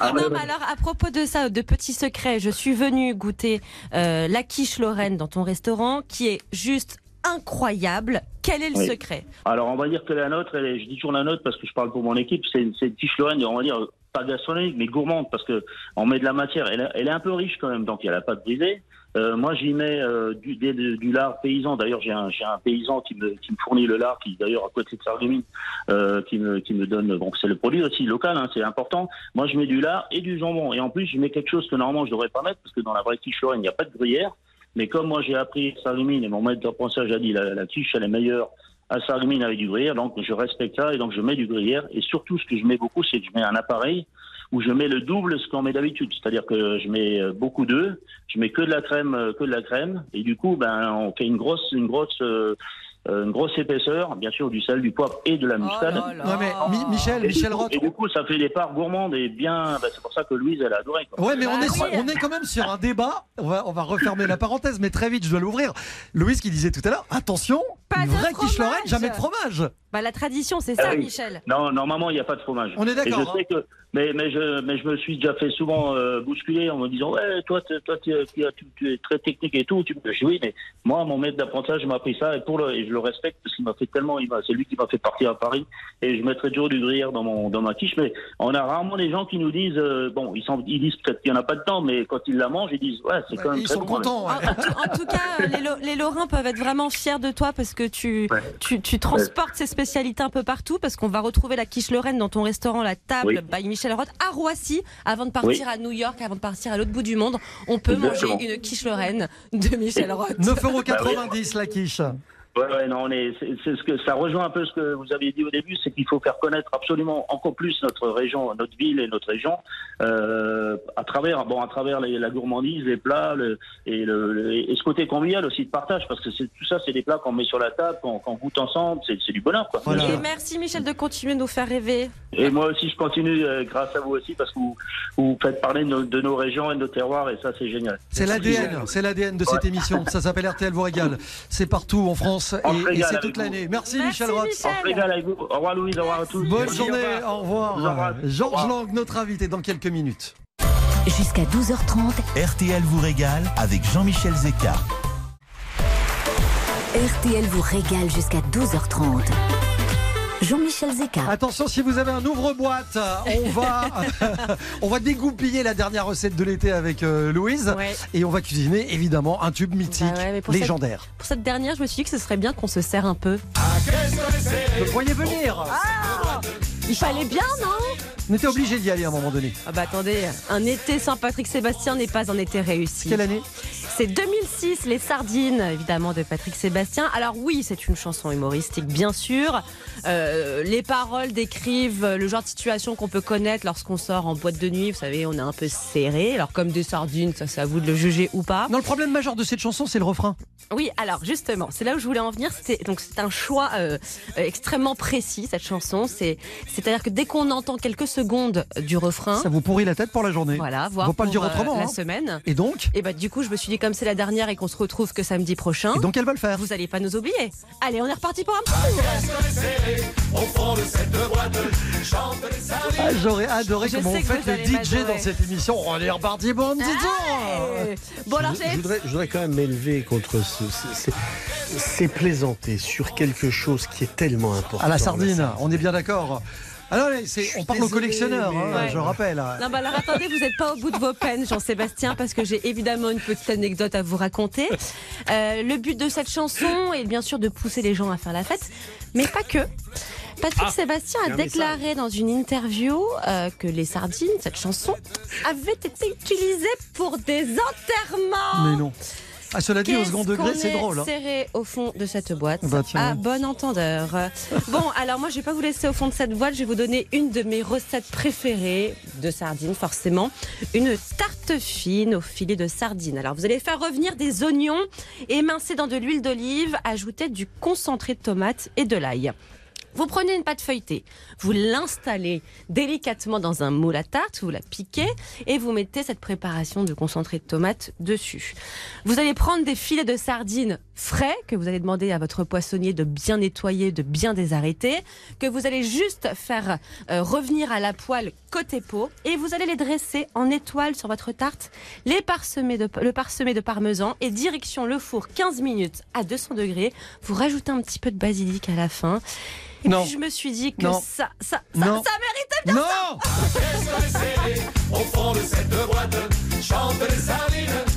Ah, ouais,
non,
ouais.
mais alors à propos de ça, de petits secrets, je suis venue goûter euh, la quiche Lorraine dans ton restaurant, qui est juste incroyable. Quel est le
Oui.
secret?
Alors, on va dire que la nôtre, elle est- je dis toujours la nôtre parce que je parle pour mon équipe, c'est une, une quiche Lorraine, on va dire, pas gastronomique, mais gourmande, parce que on met de la matière. Elle, est- elle est un peu riche quand même, donc il y a la pâte brisée. Euh, moi, j'y mets euh, du, lard paysan. D'ailleurs, j'ai un, paysan qui me, fournit le lard, qui d'ailleurs à côté de Sarreguemines, euh, qui me, donne. Bon, c'est le produit aussi local, hein, c'est important. Moi, je mets du lard et du jambon, et en plus, je mets quelque chose que normalement je devrais pas mettre, parce que dans la vraie quiche il n'y a pas de gruyère. Mais comme moi, j'ai appris à Sarreguemines et mon maître d'apprentissage a dit la, la quiche, elle est meilleure à Sarreguemines avec du gruyère, donc je respecte ça et donc je mets du gruyère. Et surtout, ce que je mets beaucoup, c'est que je mets un appareil où je mets le double ce qu'on met d'habitude, c'est-à-dire que je mets euh, beaucoup d'œufs, je mets que de la crème, euh, que de la crème, et du coup, ben, on fait une grosse, une grosse, euh, une grosse épaisseur, bien sûr du sel, du poivre et de la muscade.
Oh là là.
Ouais, mais Mi- Michel,
Et
Michel Roth.
et du coup, ça fait des parts gourmandes et bien. ben, c'est pour ça que Louise, elle a adoré. Quoi.
Ouais, mais on
Bah
est, sur-
oui.
on est quand même sur un débat. On va, on va refermer la parenthèse, mais très vite, je dois l'ouvrir. Louise qui disait tout à l'heure, attention,
Pas
une
de
vraie quiche. Lorraine, jamais de fromage.
Bah, la tradition, c'est
Ah
ça,
oui.
Michel.
Non, normalement, il n'y a pas de fromage.
On est d'accord.
je sais que, mais, mais, je, mais je me suis déjà fait souvent euh, bousculer en me disant Ouais, toi, tu- toi tu, es très technique et tout. Tu, je dis Oui, mais moi, mon maître d'apprentissage m'a appris ça et, pour le, et je le respecte parce qu'il m'a fait tellement. il m'a- C'est lui qui m'a fait partir à Paris et je mettrai toujours du gruyère dans, mon, dans ma quiche. Mais on a rarement des gens qui nous disent euh, Bon, ils, sont- ils disent peut-être qu'il n'y en a pas de temps, mais quand ils la mangent, ils disent Ouais, c'est quand même
Ils
très
sont
bon.
contents.
En,
ouais.
en tout, en tout cas, les, Lo- les Lorrains peuvent être vraiment fiers de toi parce que tu,
Ouais.
tu, tu transportes ces spécialités un peu partout parce qu'on va retrouver la quiche Lorraine dans ton restaurant La Table
Oui.
by Michel Roth à Roissy avant de partir
Oui.
à New York, avant de partir à l'autre bout du monde. On peut
Exactement.
manger une quiche Lorraine de Michel Roth.
9,90€ la quiche.
Ouais, ouais, non, on est, c'est, c'est ce que ça rejoint un peu ce que vous aviez dit au début, c'est qu'il faut faire connaître absolument encore plus notre région, notre ville et notre région euh, à travers, bon, à travers les- la gourmandise, les plats, le, et, le, le- et ce côté convivial aussi de partage, parce que c'est, tout ça, c'est des plats qu'on met sur la table, qu'on, qu'on goûte ensemble, c'est, c'est du bonheur, quoi.
Voilà.
Et merci Michel de continuer de nous faire rêver.
Et moi aussi, je continue euh, grâce à vous aussi, parce que vous, vous faites parler de nos, de nos régions et de nos terroirs, et ça, c'est génial.
C'est l'ADN, c'est l'ADN de cette émission. Ça s'appelle RTL vous régale. C'est partout en France Et, c'est toute l'année. Merci,
Merci,
Michel Roth.
Michel.
On se régale avec vous. Au revoir Louise, au revoir à tous.
Bonne journée, au revoir.
Au revoir.
Georges. Lang, notre invité dans quelques minutes.
Jusqu'à 12h30,
RTL vous régale avec Jean-Michel Zeka.
RTL vous régale jusqu'à 12h30. Jean-Michel Zeka.
Attention, si vous avez un ouvre-boîte, on va, on va dégoupiller la dernière recette de l'été avec euh, Louise.
Ouais.
Et on va cuisiner évidemment un tube mythique,
Bah ouais, cette-
légendaire.
Pour cette dernière, je me suis dit que ce serait bien qu'on se serre un peu.
Vous voyez venir
Il fallait bien, non?
On était obligé d'y aller à un moment donné.
Ah bah attendez, un été sans Patrick Sébastien n'est pas un été réussi.
Quelle année?
C'est 2006, Les Sardines, évidemment, de Patrick Sébastien. Alors oui, c'est une chanson humoristique, bien sûr. Euh, les paroles décrivent le genre de situation qu'on peut connaître lorsqu'on sort en boîte de nuit. Vous savez, on est un peu serré. Alors comme des sardines, ça c'est à vous de le juger ou pas.
Non, le problème majeur de cette chanson, c'est le refrain.
Oui, alors justement, c'est là où je voulais en venir. C'était donc c'est un choix euh, euh, extrêmement précis cette chanson. C'est c'est-à-dire que dès qu'on entend quelques secondes du refrain,
Ça vous pourrit la tête pour la journée.
voilà,
On
voir
va pas le dire autrement.
euh, la
hein.
semaine.
Et donc
Et bah du coup, je me suis dit comme c'est la dernière et qu'on se retrouve que samedi prochain.
Et donc elle va le faire.
Vous allez pas nous oublier. Allez, on est reparti pour un petit tour.
Ah, J'aurais adoré
Je
comment on
que
fait le DJ dans cette émission. On est reparti pour un petit tour.
Bon alors
je, voudrais, je voudrais quand même m'élever contre ce, ce- c'est- c'est plaisanter sur quelque chose qui est tellement important.
À la sardine, on est bien d'accord. Alors, c'est- on parle au
désolé,
collectionneur,
mais-
hein,
Ouais.
je rappelle.
Non, bah alors attendez, vous n'êtes pas au bout de vos peines, Jean-Sébastien, parce que j'ai évidemment une petite anecdote à vous raconter. Euh, le but de cette chanson est bien sûr de pousser les gens à faire la fête, mais pas que. Patrick
Ah,
Sébastien a déclaré dans une interview euh, que les sardines, cette chanson, avait été utilisée pour des enterrements.
Mais non. Ah, cela dit, au second degré, c'est
est
drôle. hein.
serré au fond de cette boîte.
Bah,
à bon entendeur. Bon, alors moi, je vais pas vous laisser au fond de cette boîte. Je vais vous donner une de mes recettes préférées de sardines, forcément. Une tarte fine au filet de sardines. Alors, vous allez faire revenir des oignons émincés dans de l'huile d'olive, ajouter du concentré de tomate et de l'ail. Vous prenez une pâte feuilletée, vous l'installez délicatement dans un moule à tarte, vous la piquez et vous mettez cette préparation de concentré de tomate dessus. Vous allez prendre des filets de sardines frais que vous allez demander à votre poissonnier de bien nettoyer, de bien désarrêter, que vous allez juste faire euh, revenir à la poêle côté peau et vous allez les dresser en étoiles sur votre tarte, les parsemer de, le parsemer de parmesan et direction le four 15 minutes à 200 degrés. Vous rajoutez un petit peu de basilic à la fin. Et
Non.
puis je me suis dit que
Non.
ça, ça, ça,
Non.
ça méritait bien
Non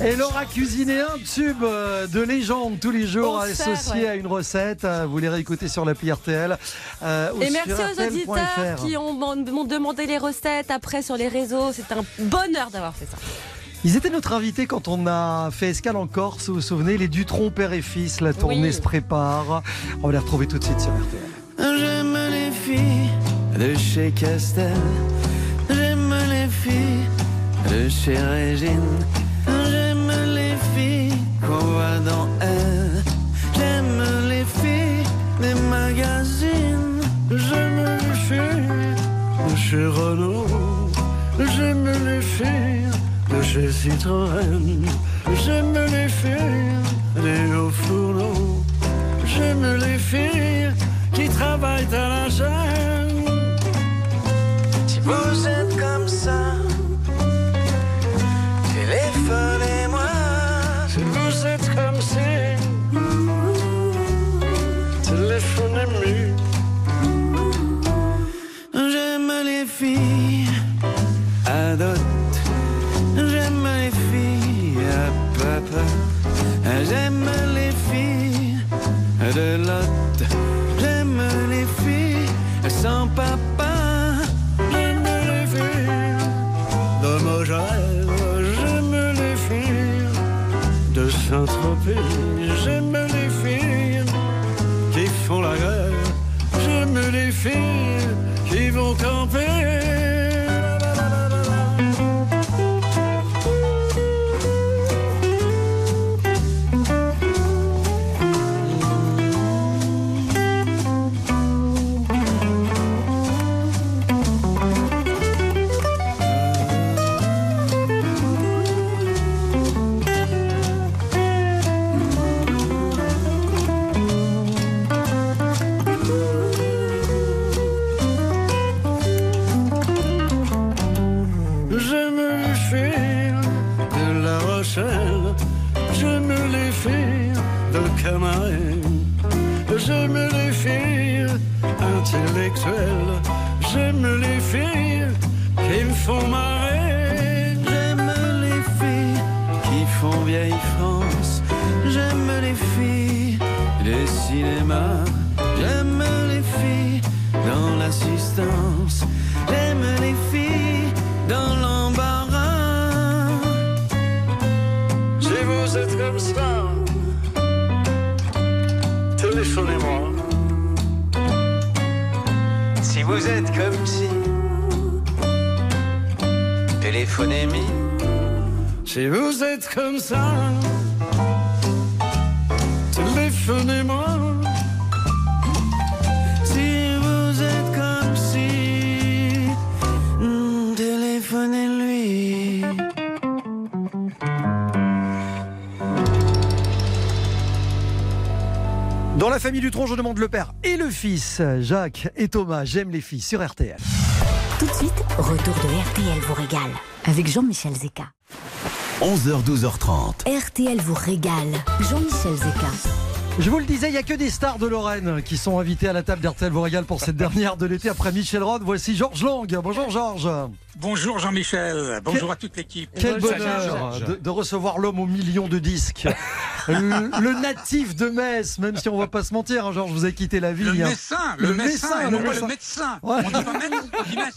Et Laura cuisiné un tube euh, de légende tous les jours associé
ouais.
à une recette. Euh, Vous les réécoutez sur l'appli RTL. euh,
Et merci aux auditeurs qui ont- m'ont m'ont demandé les recettes après sur les réseaux. C'est un bonheur d'avoir fait ça.
Ils étaient notre invité quand on a fait escale en Corse, vous vous souvenez, les Dutron père et fils, la tournée
Oui.
se prépare. On va les retrouver tout de suite sur RTL.
J'aime les filles de chez Castel. J'aime les filles de chez Régine. J'aime les filles qu'on voit dans elle. J'aime les filles des magazines. J'aime les filles de chez Renault. J'aime les filles de chez Citroën. J'aime les filles des hauts fourneaux. J'aime les filles travaillent à la chaîne. Si vous êtes comme ça, J'aime les filles qui font la guerre. J'aime les filles
je demande le père et le fils, Jacques et Thomas. J'aime les filles sur RTL.
Tout de suite, retour de RTL vous régale avec Jean-Michel Zeka.
11h, 12h30.
RTL vous régale. Jean-Michel Zeka.
Je vous le disais, il n'y a que des stars de Lorraine qui sont invitées à la table d'RTL vous régale pour cette dernière de l'été après Michel Rod. Voici Georges Lang. Bonjour Georges.
Bonjour Jean-Michel, bonjour à toute l'équipe.
Quel bonheur de, de recevoir l'homme aux millions de disques le, le natif de Metz, même si on va pas se mentir, hein, Georges, vous avez quitté la ville.
Le messin, le, et
le
non pas
messin.
le médecin.
Ouais.
On dit pas Metz, on dit Metz.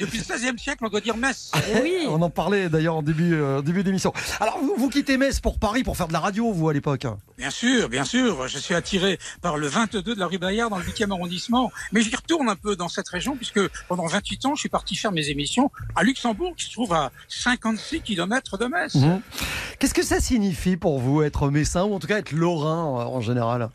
Depuis le XVIe siècle, on doit dire Metz.
Oui.
On en parlait d'ailleurs en début, euh, début d'émission. Alors, vous, vous quittez Metz pour Paris pour faire de la radio, vous, à l'époque
Bien sûr, bien sûr. Je suis attiré par le 22 de la rue Bayard dans le 8e arrondissement. Mais j'y retourne un peu dans cette région puisque pendant 28 ans, je suis parti faire mes émissions à Luxembourg, qui se trouve à 56 kilomètres de Metz.
Mhm. Qu'est-ce que ça signifie pour vous, être ou en tout cas être lorrain euh, en général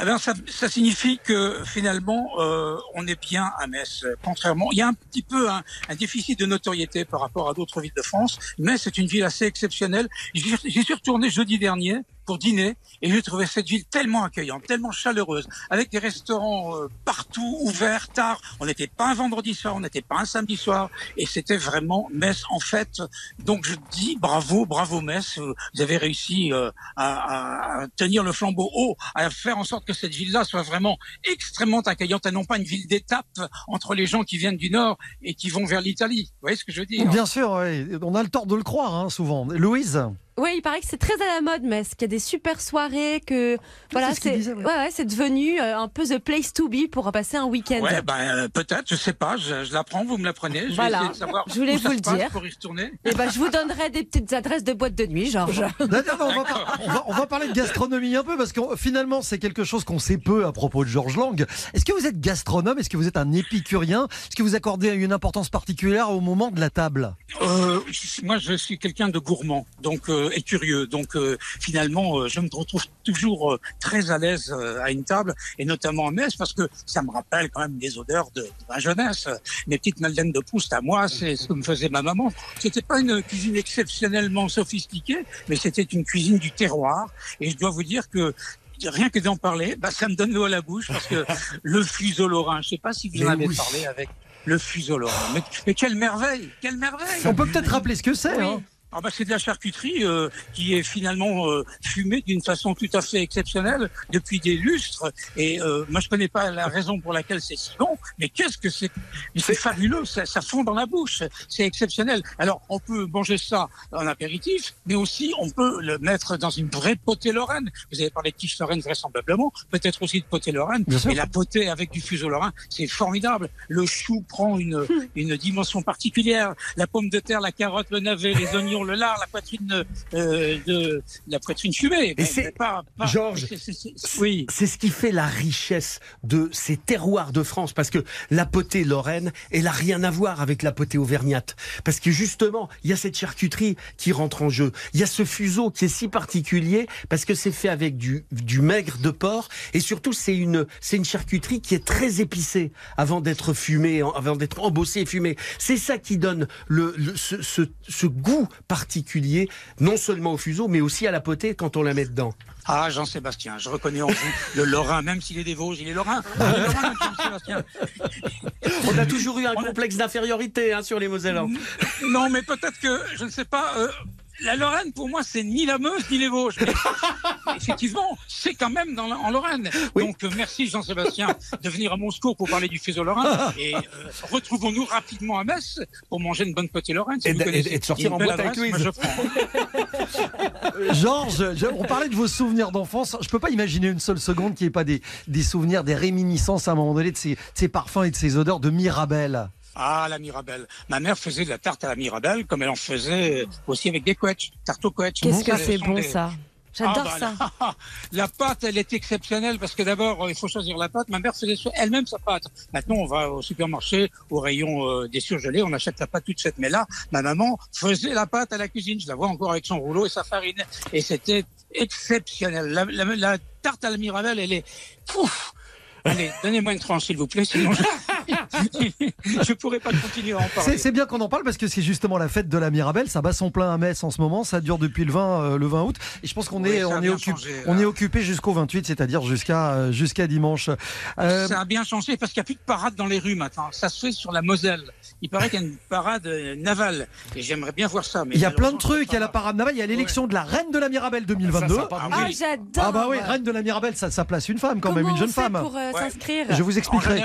Eh bien, ça, ça signifie que finalement, euh, on est bien à Metz. Contrairement, il y a un petit peu un, un déficit de notoriété par rapport à d'autres villes de France. Metz est une ville assez exceptionnelle. J'y suis retourné jeudi dernier pour dîner et j'ai trouvé cette ville tellement accueillante, tellement chaleureuse, avec des restaurants euh, partout ouverts tard. On n'était pas un vendredi soir, on n'était pas un samedi soir et c'était vraiment Metz en fête. Donc je dis bravo, bravo Metz. Vous avez réussi euh, à, à tenir le flambeau haut, à faire en sorte que cette ville-là soit vraiment extrêmement accueillante et non pas une ville d'étape entre les gens qui viennent du nord et qui vont vers l'Italie. Vous voyez ce que je veux dire?
Bien sûr, oui. on a le tort de le croire, hein, souvent. Louise?
Oui, il paraît que c'est très à la mode, mais qu'il y a des super soirées, que voilà,
c'est ce ouais.
ouais, ouais, c'est devenu euh, un peu the place to be pour passer un week-end.
Ouais, ben euh, peut-être, je sais pas, je, je l'apprends, vous me l'apprenez. Je
Voilà.
vais essayer de savoir
Je voulais vous le dire.
pour y retourner.
Et ben, je vous donnerai des petites adresses de boîtes de nuit, Georges.
Non, non, non, on, va par- on va, on va parler de gastronomie un peu parce que finalement c'est quelque chose qu'on sait peu à propos de Georges Lang. Est-ce que vous êtes gastronome? Est-ce que vous êtes un épicurien? Est-ce que vous accordez une importance particulière au moment de la table?
Euh, moi, je suis quelqu'un de gourmand, donc euh, et curieux. Donc euh, finalement, euh, je me retrouve toujours euh, très à l'aise euh, à une table, et notamment à Metz, parce que ça me rappelle quand même des odeurs de, de ma jeunesse. Mes petites madeleines de Proust à moi, c'est ce que me faisait ma maman. C'était pas une cuisine exceptionnellement sophistiquée, mais c'était une cuisine du terroir. Et je dois vous dire que rien que d'en parler, bah, ça me donne l'eau à la bouche, parce que le fuseau lorrain, je sais pas si vous en avez
oui.
parlé avec le fuseau lorrain. Mais, mais quelle merveille, quelle merveille
On peut peut-être rappeler ce que c'est.
oui.
hein.
Ah bah c'est de la charcuterie euh, qui est finalement euh, fumée d'une façon tout à fait exceptionnelle depuis des lustres. Et euh, moi je connais pas la raison pour laquelle c'est si bon, mais qu'est-ce que c'est? C'est fabuleux, ça, ça fond dans la bouche, c'est exceptionnel. Alors on peut manger ça en apéritif, mais aussi on peut le mettre dans une vraie potée lorraine. Vous avez parlé de quiche lorraine vraisemblablement, peut-être aussi de potée lorraine. Et la potée avec du fuseau lorrain, c'est formidable. Le chou prend une, une dimension particulière. La pomme de terre, la carotte, le navet, les oignons, le lard, la poitrine euh, de la poitrine fumée. Mais-
c'est-
mais pas, pas-
Georges,
oui.
C'est ce qui fait la richesse de ces terroirs de France, parce que la potée lorraine, elle a rien à voir avec la potée auvergnate, parce que justement, il y a cette charcuterie qui rentre en jeu. Il y a ce fuseau qui est si particulier, parce que c'est fait avec du, du maigre de porc, et surtout c'est une c'est une charcuterie qui est très épicée avant d'être fumée, avant d'être embossée et fumée. C'est ça qui donne le, le- ce, ce, ce goût particulier, non seulement au fuseau, mais aussi à la potée quand on la met dedans.
Ah, Jean-Sébastien, je reconnais en vous le Lorrain, même s'il est des Vosges, il est Lorrain. Il est Lorrain, Jean-Sébastien.
On a toujours eu un complexe d'infériorité hein, sur les Mosellans.
Non, mais peut-être que, je ne sais pas, euh, la Lorraine, pour moi, c'est ni la Meuse ni les Vosges. Mais effectivement, c'est quand même dans la- en Lorraine.
Oui.
Donc, euh, merci Jean-Sébastien de venir à mon secours pour parler du fuseau lorrain. Et euh, retrouvons-nous rapidement à Metz pour manger une bonne potée lorraine. si
Et
vous
de-
connaissez.
et de sortir en boîte avec Louise.
je prends.
Georges, je- on parlait de vos souvenirs d'enfance. Je peux pas imaginer une seule seconde qu'il n'y ait pas des, des souvenirs, des réminiscences à un moment donné de ces, de ces parfums et de ces odeurs de Mirabelle.
Ah, la Mirabelle. Ma mère faisait de la tarte à la Mirabelle, comme elle en faisait aussi avec des couettes, tarte aux couettes.
Qu'est-ce que
Ce
c'est bon
des-
ça J'adore
Ah,
ça.
bah, La, la pâte, elle est exceptionnelle parce que d'abord, euh, il faut choisir la pâte. Ma mère faisait elle-même sa pâte. Maintenant, on va au supermarché, au rayon euh, des surgelés, on achète la pâte toute faite. Mais là, ma maman faisait la pâte à la cuisine. Je la vois encore avec son rouleau et sa farine. Et c'était exceptionnel. La, la- la tarte à la Mirabelle, elle est... Pouf Allez, donnez-moi une tranche, s'il vous plaît, sinon je je pourrais pas continuer à en
C'est
parler.
c'est bien qu'on en parle parce que c'est justement la fête de la Mirabelle. Ça bat son plein à Metz en ce moment. Ça dure depuis le 20, euh, le 20 août. Et je pense qu'on
Oui,
est, on est, occupé,
changé,
on est occupé jusqu'au 28, c'est-à-dire jusqu'à euh, jusqu'à dimanche. Euh,
Ça a bien changé parce qu'il n'y a plus de parade dans les rues maintenant. Ça se fait sur la Moselle. Il paraît qu'il y a une parade navale. Et j'aimerais bien voir ça. Mais
il y a plein de trucs. Il y a la parade navale. Il y a l'élection de la reine de la Mirabelle 2022.
Ça, ça a pas
Ah
Ah,
oui.
j'adore.
Ah bah oui, reine de la Mirabelle, ça, ça place une femme quand
Comment
même, une
on
jeune
fait
femme.
pour euh,
Ouais.
s'inscrire
Je vous
En
expliquerai.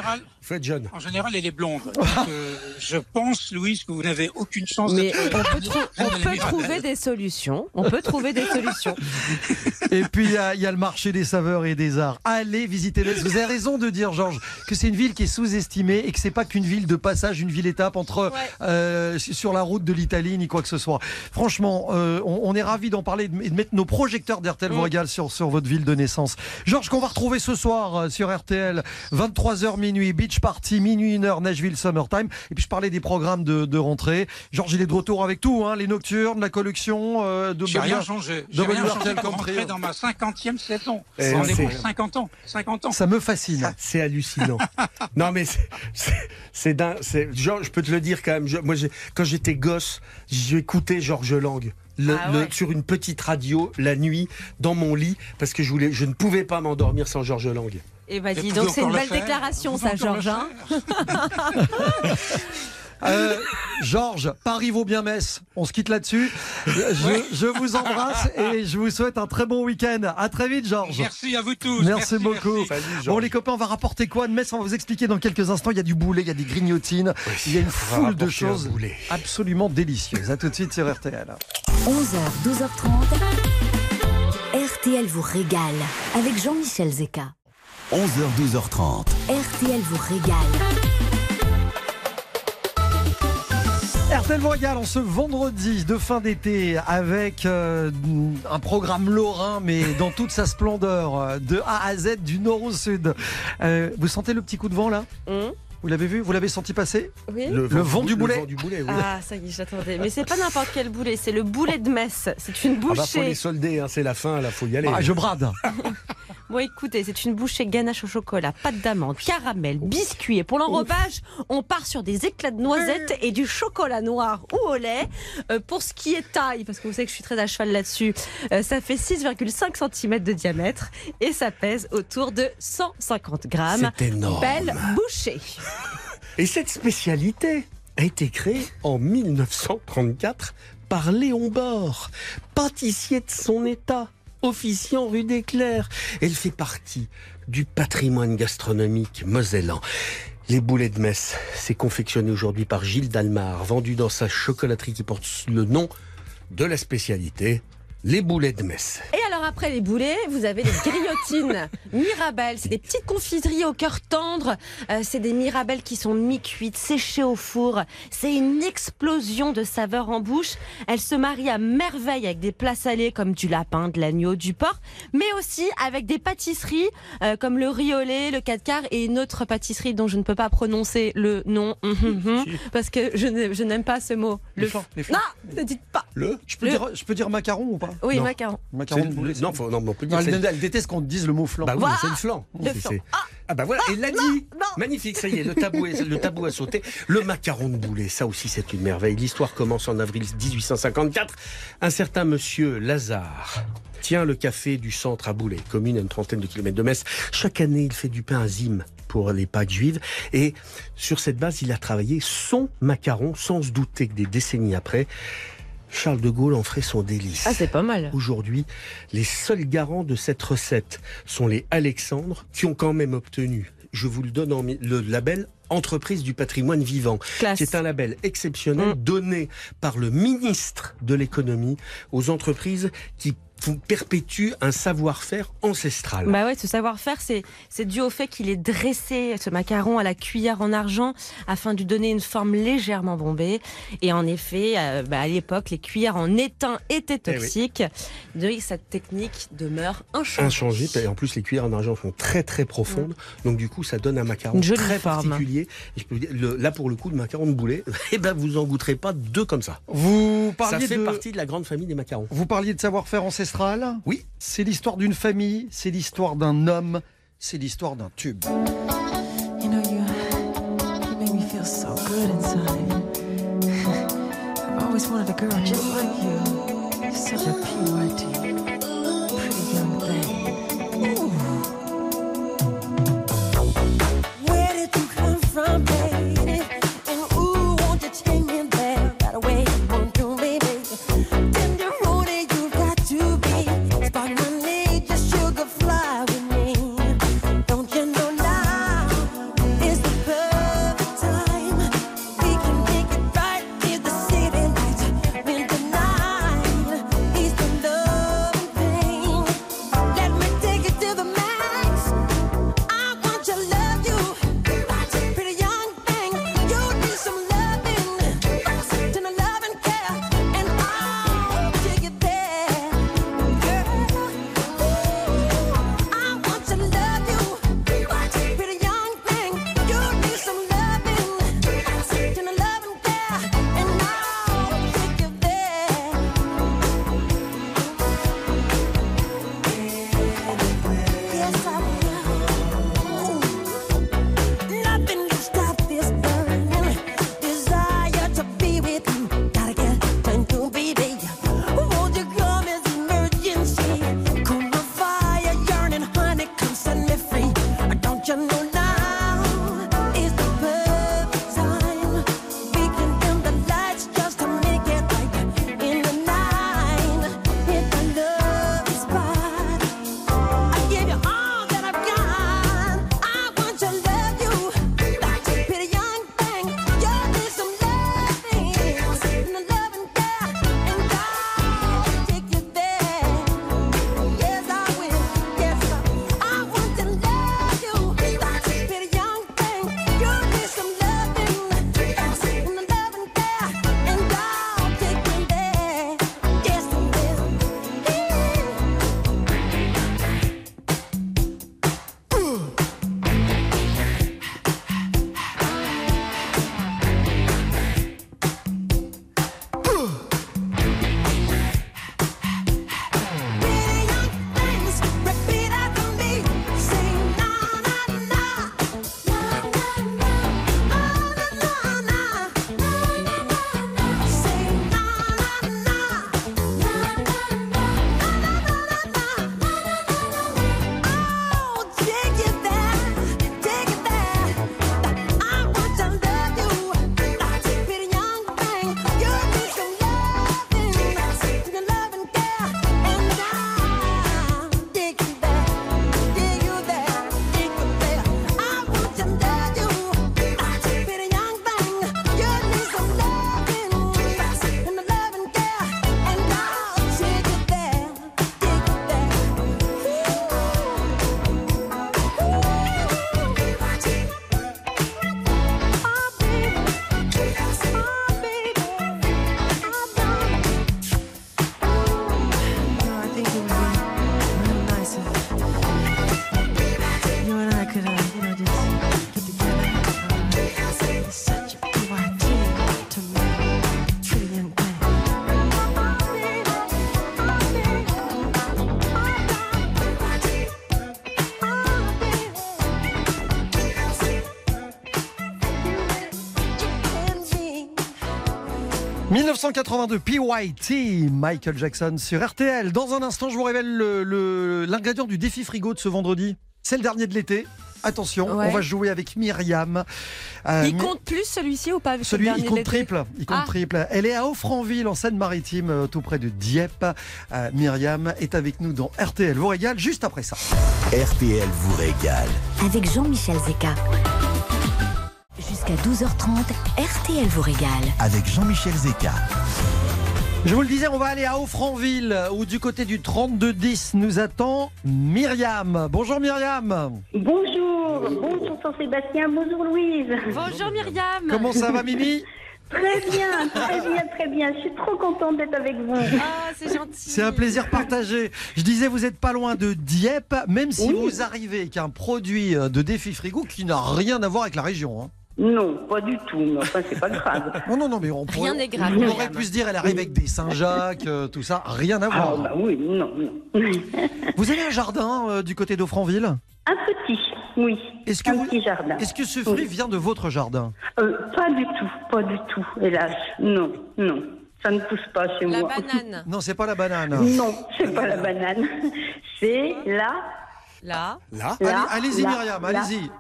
En général, elle est blonde. Donc, euh, je pense, Louise, que vous n'avez aucune chance
Mais
d'être-
on peut, trou- on
Reine de
peut
l'Émirabel.
trouver des solutions. On peut trouver des solutions.
Et puis il y, a- il y a le marché des saveurs et des arts. Allez visiter Metz. Vous avez raison de dire, Georges, que c'est une ville qui est sous-estimée et que c'est pas qu'une ville de passage, une ville étape entre euh, sur la route de l'Italie ni quoi que ce soit. Franchement, euh, on, on est ravis d'en parler et de, et de mettre nos projecteurs d'RTL vous régale sur sur votre ville de naissance. Georges, qu'on va retrouver ce soir sur RTL, 23h minuit, Beach Party, minuit 1h, Nashville Summertime. Et puis je parlais des programmes de, de rentrée. Georges, il est de retour avec tout, hein, les nocturnes, la collection euh, de
J'ai rien changé.
de
J'ai rien changé rentrer
trio.
dans ma 50e saison.
Eh,
Rendez-vous
c'est-
50 ans. 50 ans.
Ça me fascine.
C'est hallucinant. non, mais c'est- c'est c'est dingue. c'est- Genre, je peux te le dire quand même. je- moi, quand j'étais gosse, j'écoutais Georges Lang. le-
Ah
le- sur une petite radio la nuit dans mon lit parce que je voulais je ne pouvais pas m'endormir sans Georges Lang.
Et bah
Vous
dis
pouvez
donc, c'est une belle déclaration,
Vous
ça, Georges. hein.
Euh, Georges, Paris vaut bien Metz. On se quitte là-dessus. Je, je vous embrasse et je vous souhaite un très bon week-end. À très vite, Georges.
Merci à vous tous.
Merci, beaucoup.
merci.
Salut,
Bon, les copains, on va rapporter quoi de Metz? On va vous expliquer dans quelques instants. Il y a du boulet, il y a des grignotines, il y a une foule de choses absolument délicieuses. À tout de suite sur RTL.
11h, 12h30. RTL vous régale avec Jean-Michel Zeka.
11h, 12h30.
RTL vous régale.
RTL vous régale en ce vendredi de fin d'été avec euh, un programme lorrain, mais dans toute sa splendeur, euh, de A à Z, du nord au sud. Euh, vous sentez le petit coup de vent là
Hum,
Vous l'avez vu Vous l'avez senti passer
oui.
Le vent du boulet.
Le vent du boulet, oui.
Ah, ça y est, j'attendais. Mais c'est pas n'importe quel boulet, c'est le boulet de Metz. C'est une
Ah bah, faut les
bouchée.
solder, hein, c'est la fin, là, faut y aller.
Ah, je brade.
Bon, écoutez, c'est une bouchée ganache au chocolat, pâte d'amande, caramel, biscuit. Et pour l'enrobage, on part sur des éclats de noisettes et du chocolat noir ou au lait. Euh, pour ce qui est taille, parce que vous savez que je suis très à cheval là-dessus, euh, ça fait 6,5 cm de diamètre et ça pèse autour de 150 grammes.
C'est énorme.
Belle bouchée.
Et cette spécialité a été créée en 1934 par Léon Bord, pâtissier de son état, officiant rue des Clercs. Elle fait partie du patrimoine gastronomique mosellan. Les boulets de Metz, c'est confectionné aujourd'hui par Gilles Dalmar, vendu dans sa chocolaterie qui porte le nom de la spécialité, les boulets de Metz.
Après les boulets, vous avez les grignotines Mirabelle. C'est des petites confiseries au cœur tendre. Euh, c'est des Mirabelles qui sont mi-cuites, séchées au four. C'est une explosion de saveurs en bouche. Elles se marient à merveille avec des plats salés comme du lapin, de l'agneau, du porc, mais aussi avec des pâtisseries euh, comme le riolet, le 4 quarts et une autre pâtisserie dont je ne peux pas prononcer le nom parce que je n'ai- je n'aime pas ce mot. Le
flancs.
Non, ne dites pas.
Le
Je peux,
Le-
dire, je peux dire macaron ou pas
Oui,
Non.
macaron.
Macaron de
le-
boulet.
non, faut- non, mais on peut
Non,
dire
elle, elle déteste qu'on dise le mot flan.
Bah oui,
Voilà.
c'est le flan.
Le
C'est-
flan.
c'est- Ah bah voilà, il l'a dit. Magnifique, ça y est, le tabou, est, le tabou a sauté. Le macaron de boulet, ça aussi c'est une merveille. L'histoire commence en avril 1854. Un certain monsieur Lazare tient le café du centre à Boulet, commune à une trentaine de kilomètres de Metz. Chaque année, il fait du pain à zim pour les Pâques juives. Et sur cette base, il a travaillé son macaron, sans se douter que des décennies après, Charles de Gaulle en ferait son délice.
Ah, c'est pas mal.
Aujourd'hui, les seuls garants de cette recette sont les Alexandres qui ont quand même obtenu, je vous le donne en le label Entreprise du patrimoine vivant,
Classe.
qui est un label exceptionnel donné par le ministre de l'économie aux entreprises qui perpétuent un savoir-faire ancestral.
Bah ouais, ce savoir-faire, c'est, c'est dû au fait qu'il est dressé, ce macaron, à la cuillère en argent, afin de lui donner une forme légèrement bombée. Et en effet, euh, bah, à l'époque, les cuillères en étain étaient
Eh oui.
toxiques. Donc cette technique demeure inchangée.
Inchangé, et en plus les cuillères en argent sont très très profondes, donc du coup ça donne un macaron très
forme.
particulier. Et je peux vous dire, le- là pour le coup, le macaron de boulet, eh ben vous en goûterez pas deux comme ça.
Vous
Ça
parliez
fait
de...
partie de la grande famille des macarons.
Vous parliez de savoir-faire ancestral
Oui.
C'est l'histoire d'une famille, c'est l'histoire d'un homme, c'est l'histoire d'un tube.
You know, you, you make me feel so good inside. I've always wanted a girl just like you.
1982, PYT, Michael Jackson sur RTL. Dans un instant, je vous révèle le- le- l'ingrédient du défi frigo de ce vendredi. C'est le dernier de l'été. Attention,
Ouais.
on va jouer avec Myriam. Euh,
Il compte plus celui-ci ou pas
Celui, il compte triple. Il compte
Ah.
triple. Elle est à Offranville, en Seine-Maritime, euh, tout près de Dieppe. Euh, Myriam est avec nous dans RTL vous régale juste après ça.
RTL vous régale.
Avec Jean-Michel Zeka. Jusqu'à 12h30, RTL vous régale.
Avec Jean-Michel Zeka.
Je vous le disais, on va aller à Offranville, où du côté du 3210 nous attend Myriam. Bonjour Myriam.
Bonjour, bonjour Saint-Sébastien, bonjour Louise.
Bonjour Myriam.
Comment ça va Mimi
Très bien, très bien, très bien. Je suis trop contente d'être avec vous.
Ah, c'est gentil.
C'est un plaisir partagé. Je disais, vous n'êtes pas loin de Dieppe, même si
Oui.
vous arrivez avec un produit de défi frigo qui n'a rien à voir avec la région. hein.
Non, pas du tout, mais enfin, c'est pas grave.
Non, non, non, mais on pourrait-
Rien n'est grave,
On aurait pu se dire, elle arrive avec des Saint-Jacques, euh, tout ça, rien à
Ah,
voir.
bah oui, non, non.
Vous avez un jardin euh, du côté d'Offranville?
Un petit, oui.
Est-ce que
un
vous-
petit jardin.
Est-ce que ce fruit vient de votre jardin?
Euh, pas du tout, pas du tout, hélas. Non, non. Ça ne pousse pas chez
La
moi.
banane.
Non, c'est pas la banane.
Non, c'est pas la banane. C'est la,
Là.
Là
la-
Allez- Allez-y
la-
Myriam,
la-
allez-y.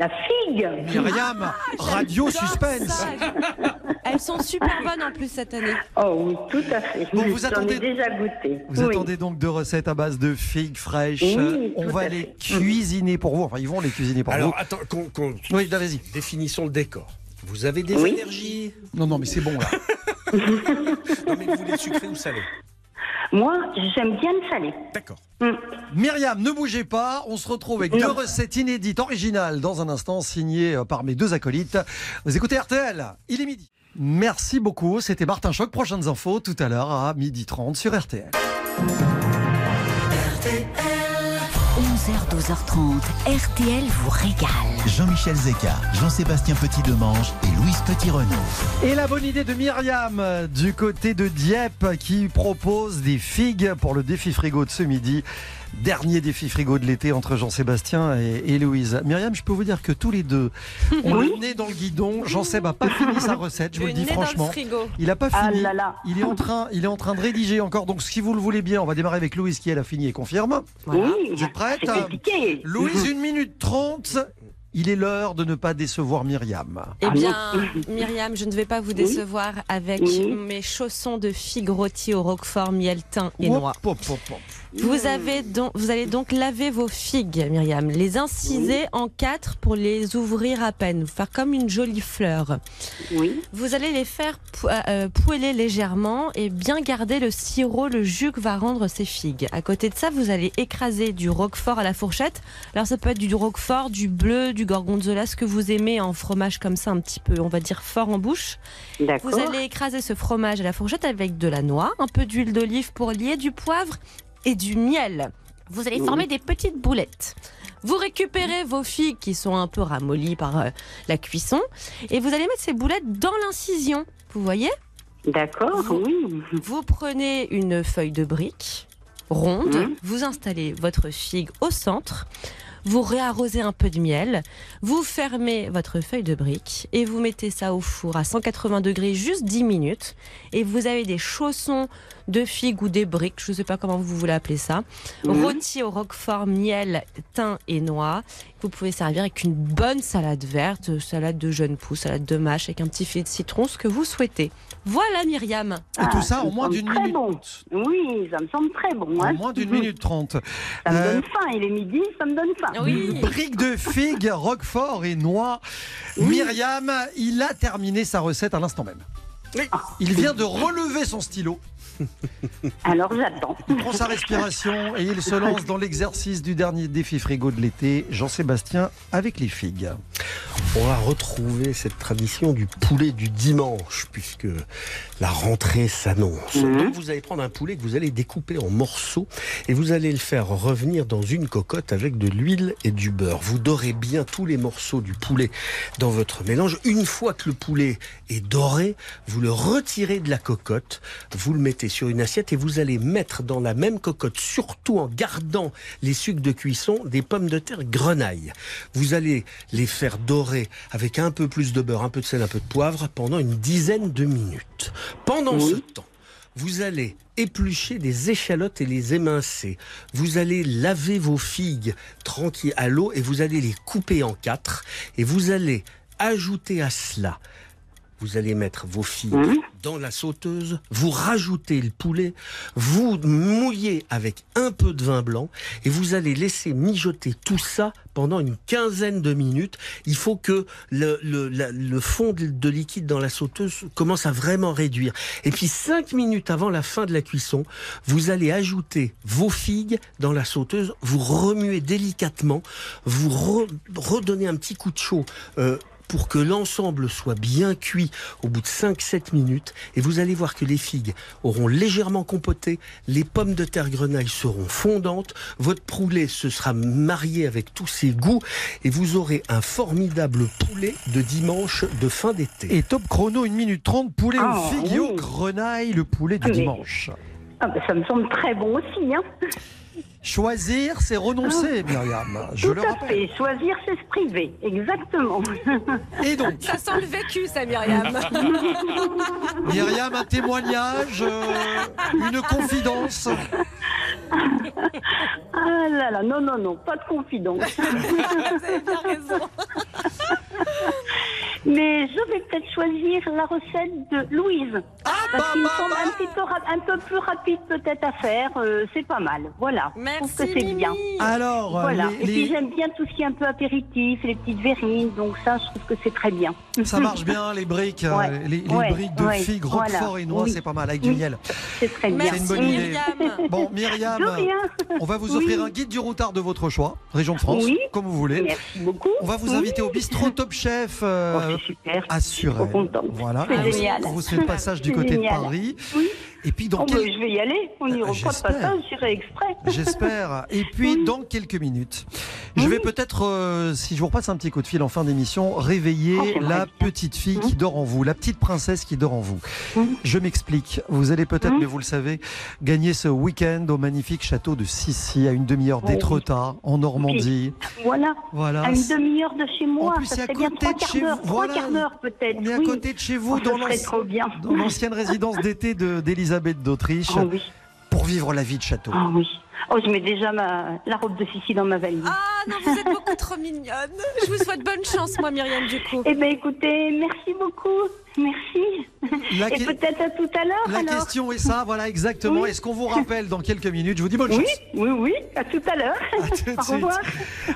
La figue.
Myriam, radio
J'adore
suspense.
Elles sont super bonnes en plus cette année.
Oh oui, tout à fait.
Bon, vous attendez-
déjà goûté.
Vous
Oui.
attendez donc deux recettes à base de figues fraîches.
Oui,
On va les
fait.
cuisiner pour vous. Enfin, ils vont les cuisiner pour
Alors,
vous.
attends, qu'on, qu'on-
Oui, vas-y.
définissons le décor. Vous avez des
Oui.
allergies?
Non, non, mais c'est bon là.
Non, mais vous voulez sucré ou salé
Moi, j'aime bien le salé.
D'accord.
Mm.
Myriam, ne bougez pas. On se retrouve avec
Non.
deux recettes inédites, originales, dans un instant, signées euh, par mes deux acolytes. Vous écoutez RTL, il est midi. Merci beaucoup. C'était Martin Choc. Prochaines infos tout à l'heure à midi 30 sur RTL.
11h, 12h30, RTL vous régale.
Jean-Michel Zeka, Jean-Sébastien Petit-Demange et Louise Petit-Renaud.
Et la bonne idée de Myriam euh, du côté de Dieppe qui propose des figues pour le défi frigo de ce midi. Dernier défi frigo de l'été entre Jean-Sébastien et, et Louise. Myriam, je peux vous dire que tous les deux ont
Oui.
le nez dans le guidon. Jean-Seb n'a pas fini sa recette, je vous le
Le
dis
le
franchement. Il n'a pas
Ah
fini.
là là.
Il est en train, il est en train de rédiger encore. Donc, si vous le voulez bien, on va démarrer avec Louise qui elle a fini et confirme.
Voilà.
Oui,
Vous êtes prête. Louise, une minute trente. Il est l'heure de ne pas décevoir Myriam.
Eh bien, Myriam, je ne vais pas vous décevoir avec
Oui.
mes chaussons de figues rôties au roquefort, miel, thym et noix.
Hop, hop, hop.
Vous, avez donc, vous allez donc laver vos figues, Myriam, les inciser en quatre pour les ouvrir à peine, faire comme une jolie fleur.
Oui,
Vous allez les faire pou- euh, poêler légèrement et bien garder le sirop, le jus que va rendre ces figues. À côté de ça, vous allez écraser du roquefort à la fourchette. Alors ça peut être du roquefort, du bleu, du gorgonzola, ce que vous aimez en fromage comme ça, un petit peu, on va dire fort en bouche. Vous allez écraser ce fromage à la fourchette avec de la noix, un peu d'huile d'olive pour lier, du poivre et du miel. Vous allez former des petites boulettes. Vous récupérez vos figues qui sont un peu ramollies par euh, la cuisson et vous allez mettre ces boulettes dans l'incision. Vous voyez?
D'accord, oui.
Vous prenez une feuille de brique ronde,
Mhm.
vous installez votre figue au centre, vous réarrosez un peu de miel, vous fermez votre feuille de brique et vous mettez ça au four à 180 degrés juste 10 minutes et vous avez des chaussons de figues ou des briques, je ne sais pas comment vous voulez appeler ça,
Mhm.
rôtis au roquefort, miel, thym et noix. Vous pouvez servir avec une bonne salade verte, salade de jeunes pousses, salade de mâche avec un petit filet de citron, ce que vous souhaitez. Voilà Myriam.
Et tout
Ah,
ça en
me
moins
semble
d'une
très
minute.
bon. Oui, ça me semble très bon.
En
hein.
moins d'une minute trente.
Ça me
Euh,
donne faim, il est midi, ça me donne faim.
Oui.
Briques de figues, roquefort et noix. Myriam, il a terminé sa recette à l'instant même. Il vient de relever son stylo,
Alors j'attends.
il prend sa respiration et il se lance dans l'exercice du dernier défi frigo de l'été, Jean-Sébastien avec les figues.
On va retrouver cette tradition du poulet du dimanche, puisque la rentrée s'annonce.
Mhm.
Donc vous allez prendre un poulet que vous allez découper en morceaux et vous allez le faire revenir dans une cocotte avec de l'huile et du beurre. Vous dorez bien tous les morceaux du poulet dans votre mélange. Une fois que le poulet est doré, vous le retirez de la cocotte, vous le mettez sur une assiette et vous allez mettre dans la même cocotte, surtout en gardant les sucres de cuisson, des pommes de terre grenaille. Vous allez les faire dorer avec un peu plus de beurre, un peu de sel, un peu de poivre pendant une dizaine de minutes. Pendant ce temps, vous allez éplucher des échalotes et les émincer. Vous allez laver vos figues tranquilles à l'eau et vous allez les couper en quatre. Et vous allez ajouter à cela vous allez mettre vos figues dans la sauteuse, vous rajoutez le poulet, vous mouillez avec un peu de vin blanc et vous allez laisser mijoter tout ça pendant une quinzaine de minutes. Il faut que le, le, la- le fond de, de liquide dans la sauteuse commence à vraiment réduire. Et puis cinq minutes avant la fin de la cuisson, vous allez ajouter vos figues dans la sauteuse, vous remuez délicatement, vous re- redonnez un petit coup de chaud. euh, pour que l'ensemble soit bien cuit au bout de 5-7 minutes et vous allez voir que les figues auront légèrement compoté, les pommes de terre grenaille seront fondantes, votre poulet se sera marié avec tous ses goûts et vous aurez un formidable poulet de dimanche de fin d'été.
Et top chrono, 1 minute 30, poulet
Ah,
au figue et au
oui.
grenaille, le poulet du
Ah,
dimanche.
Ah, ben, ça me semble très bon aussi. Hein.
Choisir, c'est renoncer, Myriam. Je
Tout
le
à
rappelle.
fait. Choisir, c'est se priver. Exactement.
Et donc,
Ça sent le vécu, ça, Myriam.
Myriam, un témoignage, euh, une confidence.
Ah là là, non, non, non, pas de confidence.
Vous avez bien raison.
Mais je vais peut-être choisir la recette de Louise.
Ah,
Parce
bah,
qu'il me
bah,
semble
bah.
un, petit peu, un peu plus rapide peut-être à faire. euh, c'est pas mal. Voilà. je trouve
Merci,
que c'est bien.
Alors, euh,
Voilà.
les-
Et
les-
puis j'aime bien tout ce qui est un peu apéritif, les petites verrines. Donc ça, je trouve que c'est très bien.
ça marche bien, les briques, euh,
Ouais,
les, les
ouais,
briques de
ouais,
figues,
voilà.
roquefort et noix,
Oui.
c'est pas mal, avec du miel.
C'est très bien.
C'est une
Merci,
bonne idée.
Myriam.
Bon, Myriam, on va vous offrir
Oui.
un guide du routard de votre choix, région de France,
Oui.
comme vous voulez.
Merci beaucoup.
On va vous
Oui.
inviter au bistrot Top Chef euh,
Oh, c'est super.
à. Voilà. On vous-
génial.
On vous fait le passage du côté Paris.
Oui.
Et puis dans
Oh,
quel-
je vais y aller. On n'y pas de
j'espère.
passage, j'irai exprès.
J'espère. Et puis, dans quelques minutes, je vais peut-être, euh, si je vous repasse un petit coup de fil en fin d'émission, réveiller
Oh,
la
bien.
petite fille qui dort en vous, la petite princesse qui dort en vous.
Mhm.
Je m'explique. Vous allez peut-être,
Mhm.
mais vous le savez, gagner ce week-end au magnifique château de Sissi, à une demi-heure d'Étretat, en Normandie.
Voilà.
Voilà.
À une demi-heure de chez moi.
plus,
ça
à
bien
côté
trois
de chez
d'heure.
vous.
Trois
Voilà.
quarts d'heure peut-être.
On est à côté de chez vous,
Oh,
dans
bien.
l'ancienne résidence d'été de- d'Élisabeth d'Autriche,
Oh oui.
pour vivre la vie de château.
Oh oui. Oh, je mets déjà ma, la robe de Sissi dans ma valise.
Ah non, vous êtes beaucoup trop mignonne. Je vous souhaite bonne chance, moi, Myriam, du coup.
Eh bien, écoutez, merci beaucoup. Merci.
La
Et peut-être à tout à l'heure,
La
alors.
question est ça, voilà exactement.
Oui.
Est-ce qu'on vous rappelle dans quelques minutes? Je vous dis bonne
Oui,
chance.
oui, oui. À tout à l'heure.
À tout de
Au
suite.
revoir.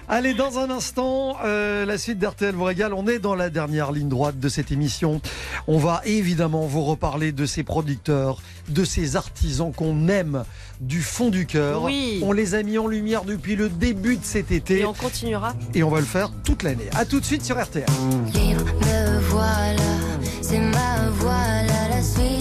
Allez, dans un instant, euh, la suite d'RTL vous régale. On est dans la dernière ligne droite de cette émission. On va évidemment vous reparler de ces producteurs, de ces artisans qu'on aime du fond du cœur.
Oui.
On les a mis en lumière depuis le début de cet été
Et on continuera.
et on va le faire toute l'année. À tout de suite sur RTL.
Libre, me voilà, c'est ma voilà, la suite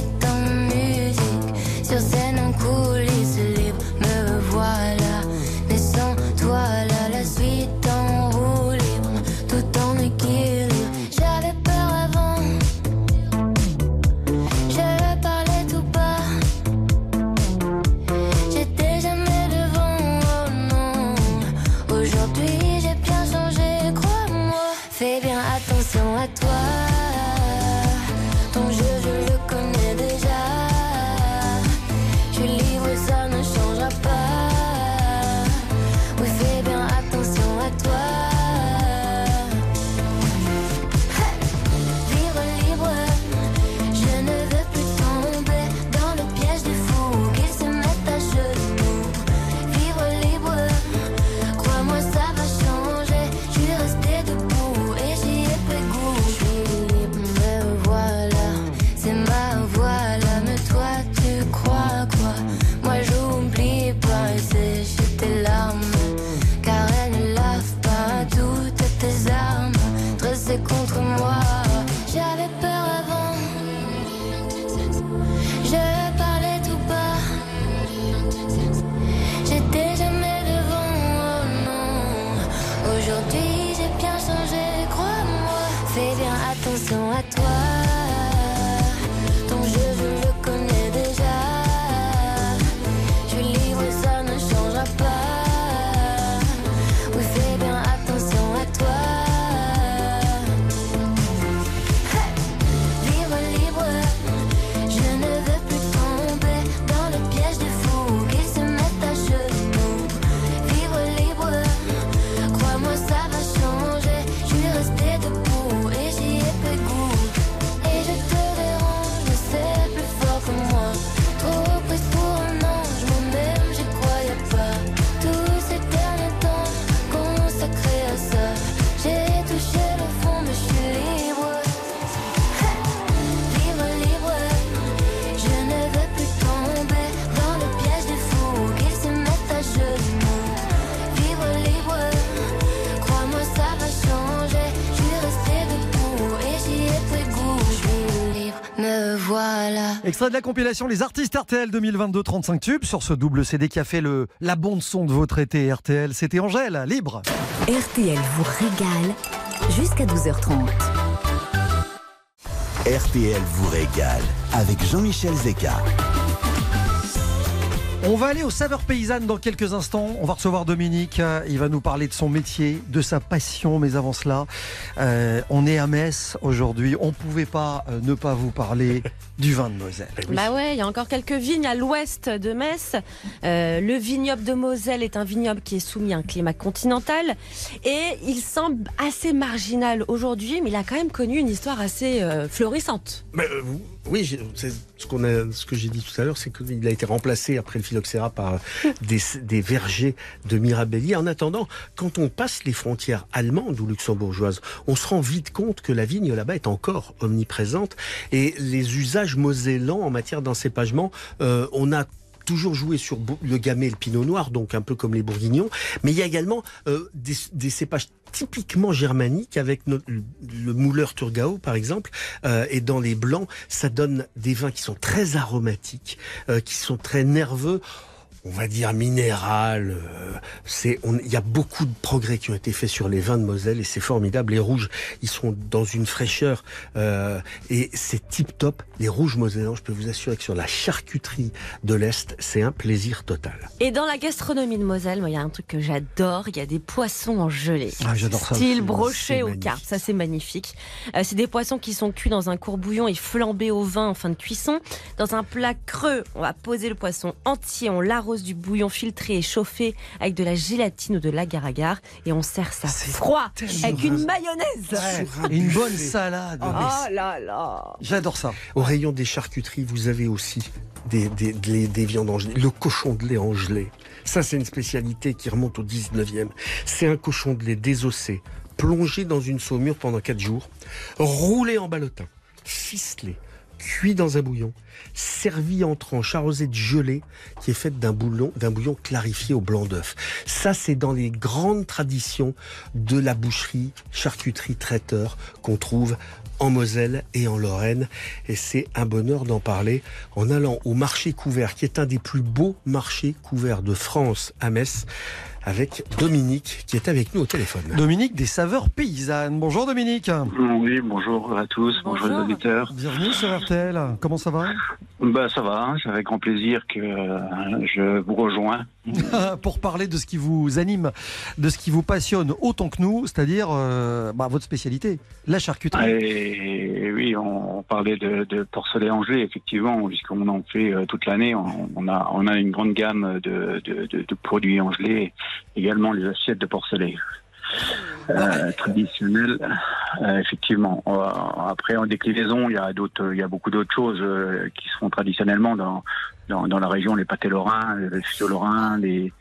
Extrait de la compilation Les artistes RTL 2022 35 tubes sur ce double CD qui a fait le, la bande son de votre été RTL. C'était Angèle, libre.
RTL vous régale jusqu'à 12h30.
RTL vous régale avec Jean-Michel Zeka.
On va aller aux saveurs paysannes dans quelques instants. On va recevoir Dominique. Euh, Il va nous parler de son métier, de sa passion. Mais avant cela, euh, on est à Metz aujourd'hui. On ne pouvait pas euh, ne pas vous parler du vin de Moselle.
Bah ouais, il y a encore quelques vignes à l'ouest de Metz. Euh, le vignoble de Moselle est un vignoble qui est soumis à un climat continental et il semble assez marginal aujourd'hui, mais il a quand même connu une histoire assez euh, florissante.
Mais, euh, vous- oui, c'est ce, que j'ai dit tout à l'heure, c'est qu'il a été remplacé après le phylloxéra par des, vergers de Mirabelli. En attendant, quand on passe les frontières allemandes ou luxembourgeoises, on se rend vite compte que la vigne là-bas est encore omniprésente et les usages mosellans en matière d'encépagement, euh, on a toujours joué sur le gamay et le pinot noir, donc un peu comme les bourguignons, mais il y a également euh, des, des cépages typiquement germaniques avec le, le mouleur Turgau par exemple, euh, et dans les blancs, ça donne des vins qui sont très aromatiques, euh, qui sont très nerveux. On va dire minéral. euh, c'est, il y a beaucoup de progrès qui ont été faits sur les vins de Moselle et c'est formidable. Les rouges, ils sont dans une fraîcheur euh, et c'est tip top. Les rouges mosellans, je peux vous assurer que sur la charcuterie de l'est, c'est un plaisir total.
Et dans la gastronomie de Moselle, moi, il y a un truc que j'adore, il y a des poissons en gelée.
Ah, j'adore ça
Style brochet aux cartes, ça c'est magnifique. Euh, c'est des poissons qui sont cuits dans un courbouillon et flambés au vin en fin de cuisson. Dans un plat creux, on va poser le poisson entier, on l'arrose du bouillon filtré et chauffé avec de la gélatine ou de l'agar-agar et on sert ça froid avec une mayonnaise.
Et une bonne salade.
Oh là là.
J'adore ça.
Au rayon des charcuteries, vous avez aussi des, des, des, des viandes en gelée. Le cochon de lait en gelée. Ça, c'est une spécialité qui remonte au 19e. C'est un cochon de lait désossé, plongé dans une saumure pendant 4 jours, roulé en ballotin, ficelé, cuit dans un bouillon, servi en tranches arrosé de gelée qui est faite d'un bouillon, d'un bouillon clarifié au blanc d'œuf. Ça, c'est dans les grandes traditions de la boucherie, charcuterie, traiteur qu'on trouve en Moselle et en Lorraine. Et c'est un bonheur d'en parler en allant au marché couvert, qui est un des plus beaux marchés couverts de France à Metz, avec Dominique, qui est avec nous au téléphone.
Dominique des saveurs paysannes. Bonjour Dominique.
Oui, bonjour à tous, bonjour, les auditeurs.
Bienvenue sur RTL. Comment ça va?
Bah ça va, hein, c'est avec grand plaisir que euh, je vous rejoins.
Pour parler de ce qui vous anime, de ce qui vous passionne autant que nous, c'est-à-dire euh, bah, votre spécialité, la charcuterie.
Et oui, on, on parlait de, de porcelet Angers, effectivement, puisqu'on en fait euh, toute l'année. On, on a, on a une grande gamme de, de, de, de produits angelais, également les assiettes de porcelet. Euh, traditionnelles, euh, effectivement. Euh, après, en déclinaison, il y a d'autres, il y a beaucoup d'autres choses qui se font traditionnellement dans, dans, dans la région, les pâtés lorrains, les restos lorrains, les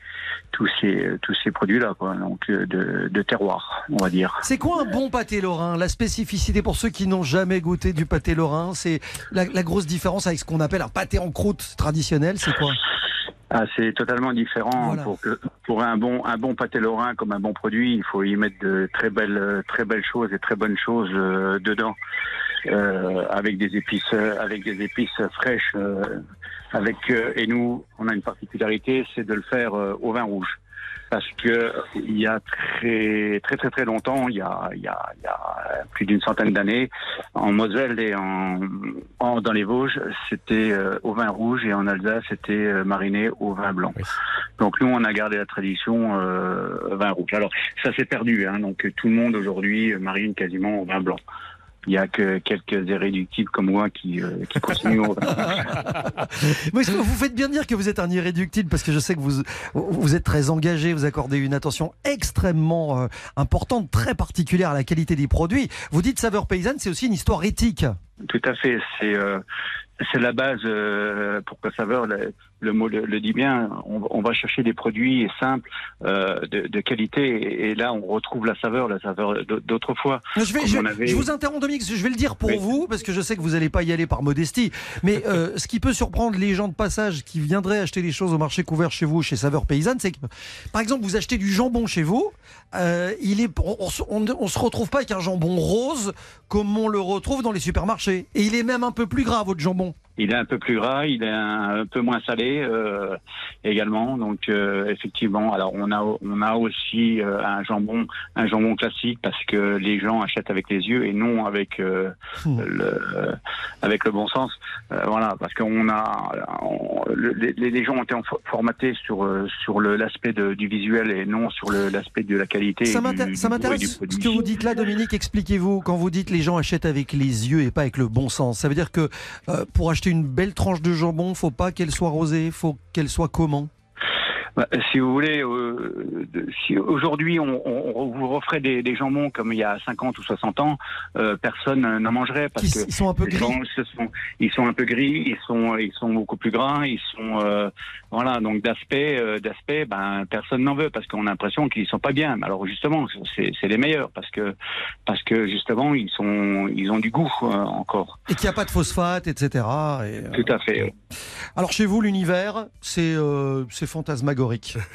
tous ces tous ces produits-là. Donc euh, de, de terroir, on va dire.
C'est quoi un bon pâté lorrain? La spécificité pour ceux qui n'ont jamais goûté du pâté lorrain, c'est la, la grosse différence avec ce qu'on appelle un pâté en croûte traditionnel, c'est quoi?
Ah, c'est totalement différent. Pour, que, pour un bon un bon pâté lorrain comme un bon produit, il faut y mettre de très belles très belles choses et très bonnes choses euh, dedans, euh, avec des épices euh, avec des épices fraîches. euh, avec euh, et nous, on a une particularité, c'est de le faire euh, au vin rouge. Parce que il y a très très très très longtemps, il y a, il y a, il y a plus d'une centaine d'années, en Moselle et en, en- dans les Vosges, c'était euh, au vin rouge et en Alsace, c'était euh, mariné au vin blanc. Donc nous, on a gardé la tradition euh, vin rouge. Alors ça s'est perdu, hein, donc tout le monde aujourd'hui marine quasiment au vin blanc. Il y a que quelques irréductibles comme moi qui, euh, qui continuent.
Mais vous faites bien dire que vous êtes un irréductible parce que je sais que vous, vous êtes très engagé, vous accordez une attention extrêmement euh, importante, très particulière à la qualité des produits. Vous dites saveur paysanne, c'est aussi une histoire éthique.
Tout à fait. C'est euh, c'est la base euh, pour que saveur le, mot le, le dit bien. On, on va chercher des produits simples euh, de, de qualité et, et là on retrouve la saveur, la saveur d'autrefois.
Je, vais,
Comme
je,
on avait-
je vous interromps Dominique, je vais le dire pour
Oui.
vous, parce que je sais que vous n'allez pas y aller par modestie, mais euh, ce qui peut surprendre les gens de passage qui viendraient acheter des choses au marché couvert chez vous, chez Saveur Paysanne, c'est que, par exemple, vous achetez du jambon chez vous, euh, il est, on, on se retrouve pas avec un jambon rose comme on le retrouve dans les supermarchés. Et il est même un peu plus gras, votre jambon.
Il est un peu plus gras, il est un, un peu moins salé euh, également. Donc euh, effectivement, alors on a on a aussi euh, un jambon un jambon classique parce que les gens achètent avec les yeux et non avec euh, le avec le bon sens. Voilà, parce qu'on a on- les, les gens ont été formatés sur sur l'aspect du visuel et non sur l'aspect de la qualité.
Ça m'intéresse ce que vous dites là, Dominique. Expliquez-vous. Quand vous dites les gens achètent avec les yeux et pas avec le bon sens, ça veut dire que pour acheter une belle tranche de jambon, faut pas qu'elle soit rosée, faut qu'elle soit comment?
Bah, si vous voulez, euh, si aujourd'hui on, vous referait des, des jambons comme il y a 50 ou 60 ans, euh, personne n'en mangerait parce
Qui-
que
ils sont un peu gris.
gens, ce sont, ils sont un peu gris, ils sont ils sont beaucoup plus gras, ils sont euh, voilà donc d'aspect d'aspect ben personne n'en veut parce qu'on a l'impression qu'ils sont pas bien. Alors justement c'est les meilleurs parce que parce que justement ils sont ils ont du goût encore.
Et qu'il n'y a pas de phosphate, etc. Et,
Tout à fait.
Alors chez vous, l'univers, c'est c'est fantasmagorique.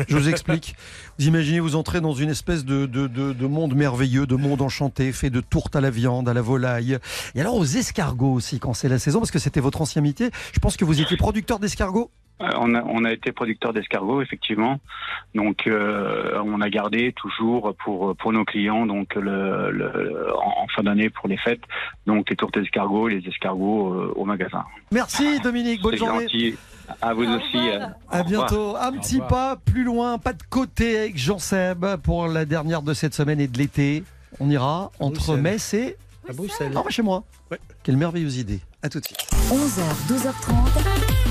Je vous explique. Vous imaginez, vous entrez dans une espèce de, de, de, de monde merveilleux, de monde enchanté, fait de tourtes à la viande, à la volaille. Et alors aux escargots aussi, quand c'est la saison, parce que c'était votre ancien métier. Je pense que vous étiez producteur d'escargots.
Euh, On a, on a été producteur d'escargots, effectivement. Donc, euh, on a gardé toujours pour, pour nos clients, donc le, le- en, fin d'année pour les fêtes, donc les tourtes d'escargots, les escargots euh, au magasin.
Merci Dominique, bonne
C'est
journée.
gentil. À vous aussi. euh,
À bientôt. Un petit pas plus loin, pas de côté avec Jean Seb pour la dernière de cette semaine et de l'été. On ira entre. Metz et
À Bruxelles.
Ah, chez moi.
Ouais.
Quelle merveilleuse idée. À tout de suite.
11h, 12h30.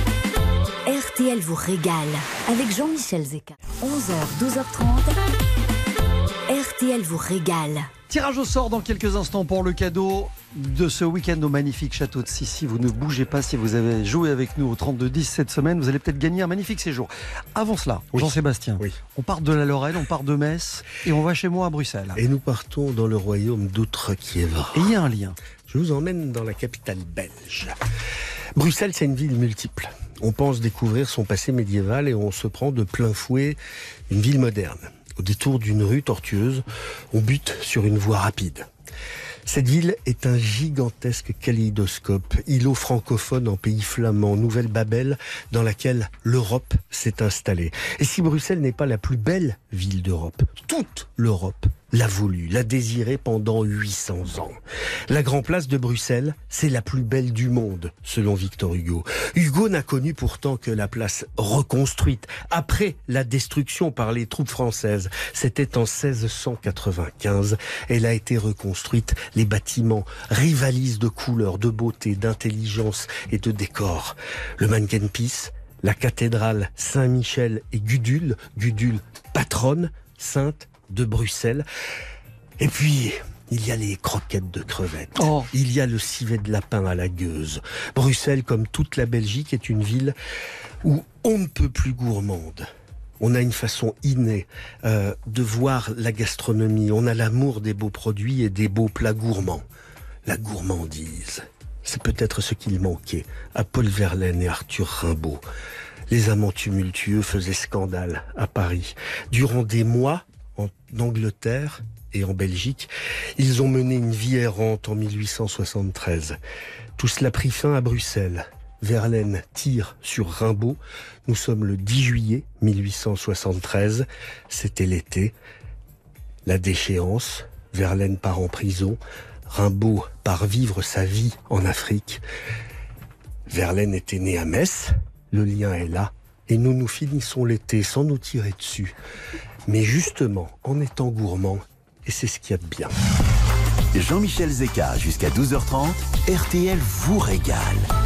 RTL vous régale avec Jean-Michel Zeka. 11h, 12h30. RTL vous régale.
Tirage au sort dans quelques instants pour le cadeau de ce week-end au magnifique château de Sissi. Vous ne bougez pas si vous avez joué avec nous au 32-10 cette semaine. Vous allez peut-être gagner un magnifique séjour. Avant cela, Jean-Sébastien,
Oui.
on part de la Lorraine, on part de Metz et on va chez moi à Bruxelles.
Et nous partons dans le royaume d'Outre-Kievra.
Et il y a un lien.
Je vous emmène dans la capitale belge. Bruxelles, c'est une ville multiple. On pense découvrir son passé médiéval et on se prend de plein fouet une ville moderne. Au détour d'une rue tortueuse, on bute sur une voie rapide. Cette ville est un gigantesque kaléidoscope, îlot francophone en pays flamand, Nouvelle-Babel, dans laquelle l'Europe s'est installée. Et si Bruxelles n'est pas la plus belle ville d'Europe, toute l'Europe l'a voulu, l'a désiré pendant 800 ans. La Grand Place de Bruxelles, c'est la plus belle du monde, selon Victor Hugo. Hugo n'a connu pourtant que la place reconstruite après la destruction par les troupes françaises. C'était en 1695. Elle a été reconstruite. Les bâtiments rivalisent de couleurs, de beauté, d'intelligence et de décor. Le mannequin Peace, la cathédrale Saint-Michel et Gudule, Gudule patronne, sainte de Bruxelles. Et puis, il y a les croquettes de crevettes.
Oh.
Il y a le civet de lapin à la gueuse. Bruxelles, comme toute la Belgique, est une ville où on ne peut plus gourmande. On a une façon innée euh, de voir la gastronomie. On a l'amour des beaux produits et des beaux plats gourmands. La gourmandise, c'est peut-être ce qu'il manquait à Paul Verlaine et Arthur Rimbaud. Les amants tumultueux faisaient scandale à Paris. Durant des mois, en Angleterre et en Belgique, ils ont mené une vie errante en 1873. Tout cela prit fin à Bruxelles. Verlaine tire sur Rimbaud. Nous sommes le 10 juillet 1873. C'était l'été. La déchéance. Verlaine part en prison. Rimbaud part vivre sa vie en Afrique. Verlaine était né à Metz. Le lien est là. Et nous nous finissons l'été sans nous tirer dessus. Mais justement, en étant gourmand, et c'est ce qu'il y a de bien.
Jean-Michel Zeka jusqu'à 12h30, RTL vous régale.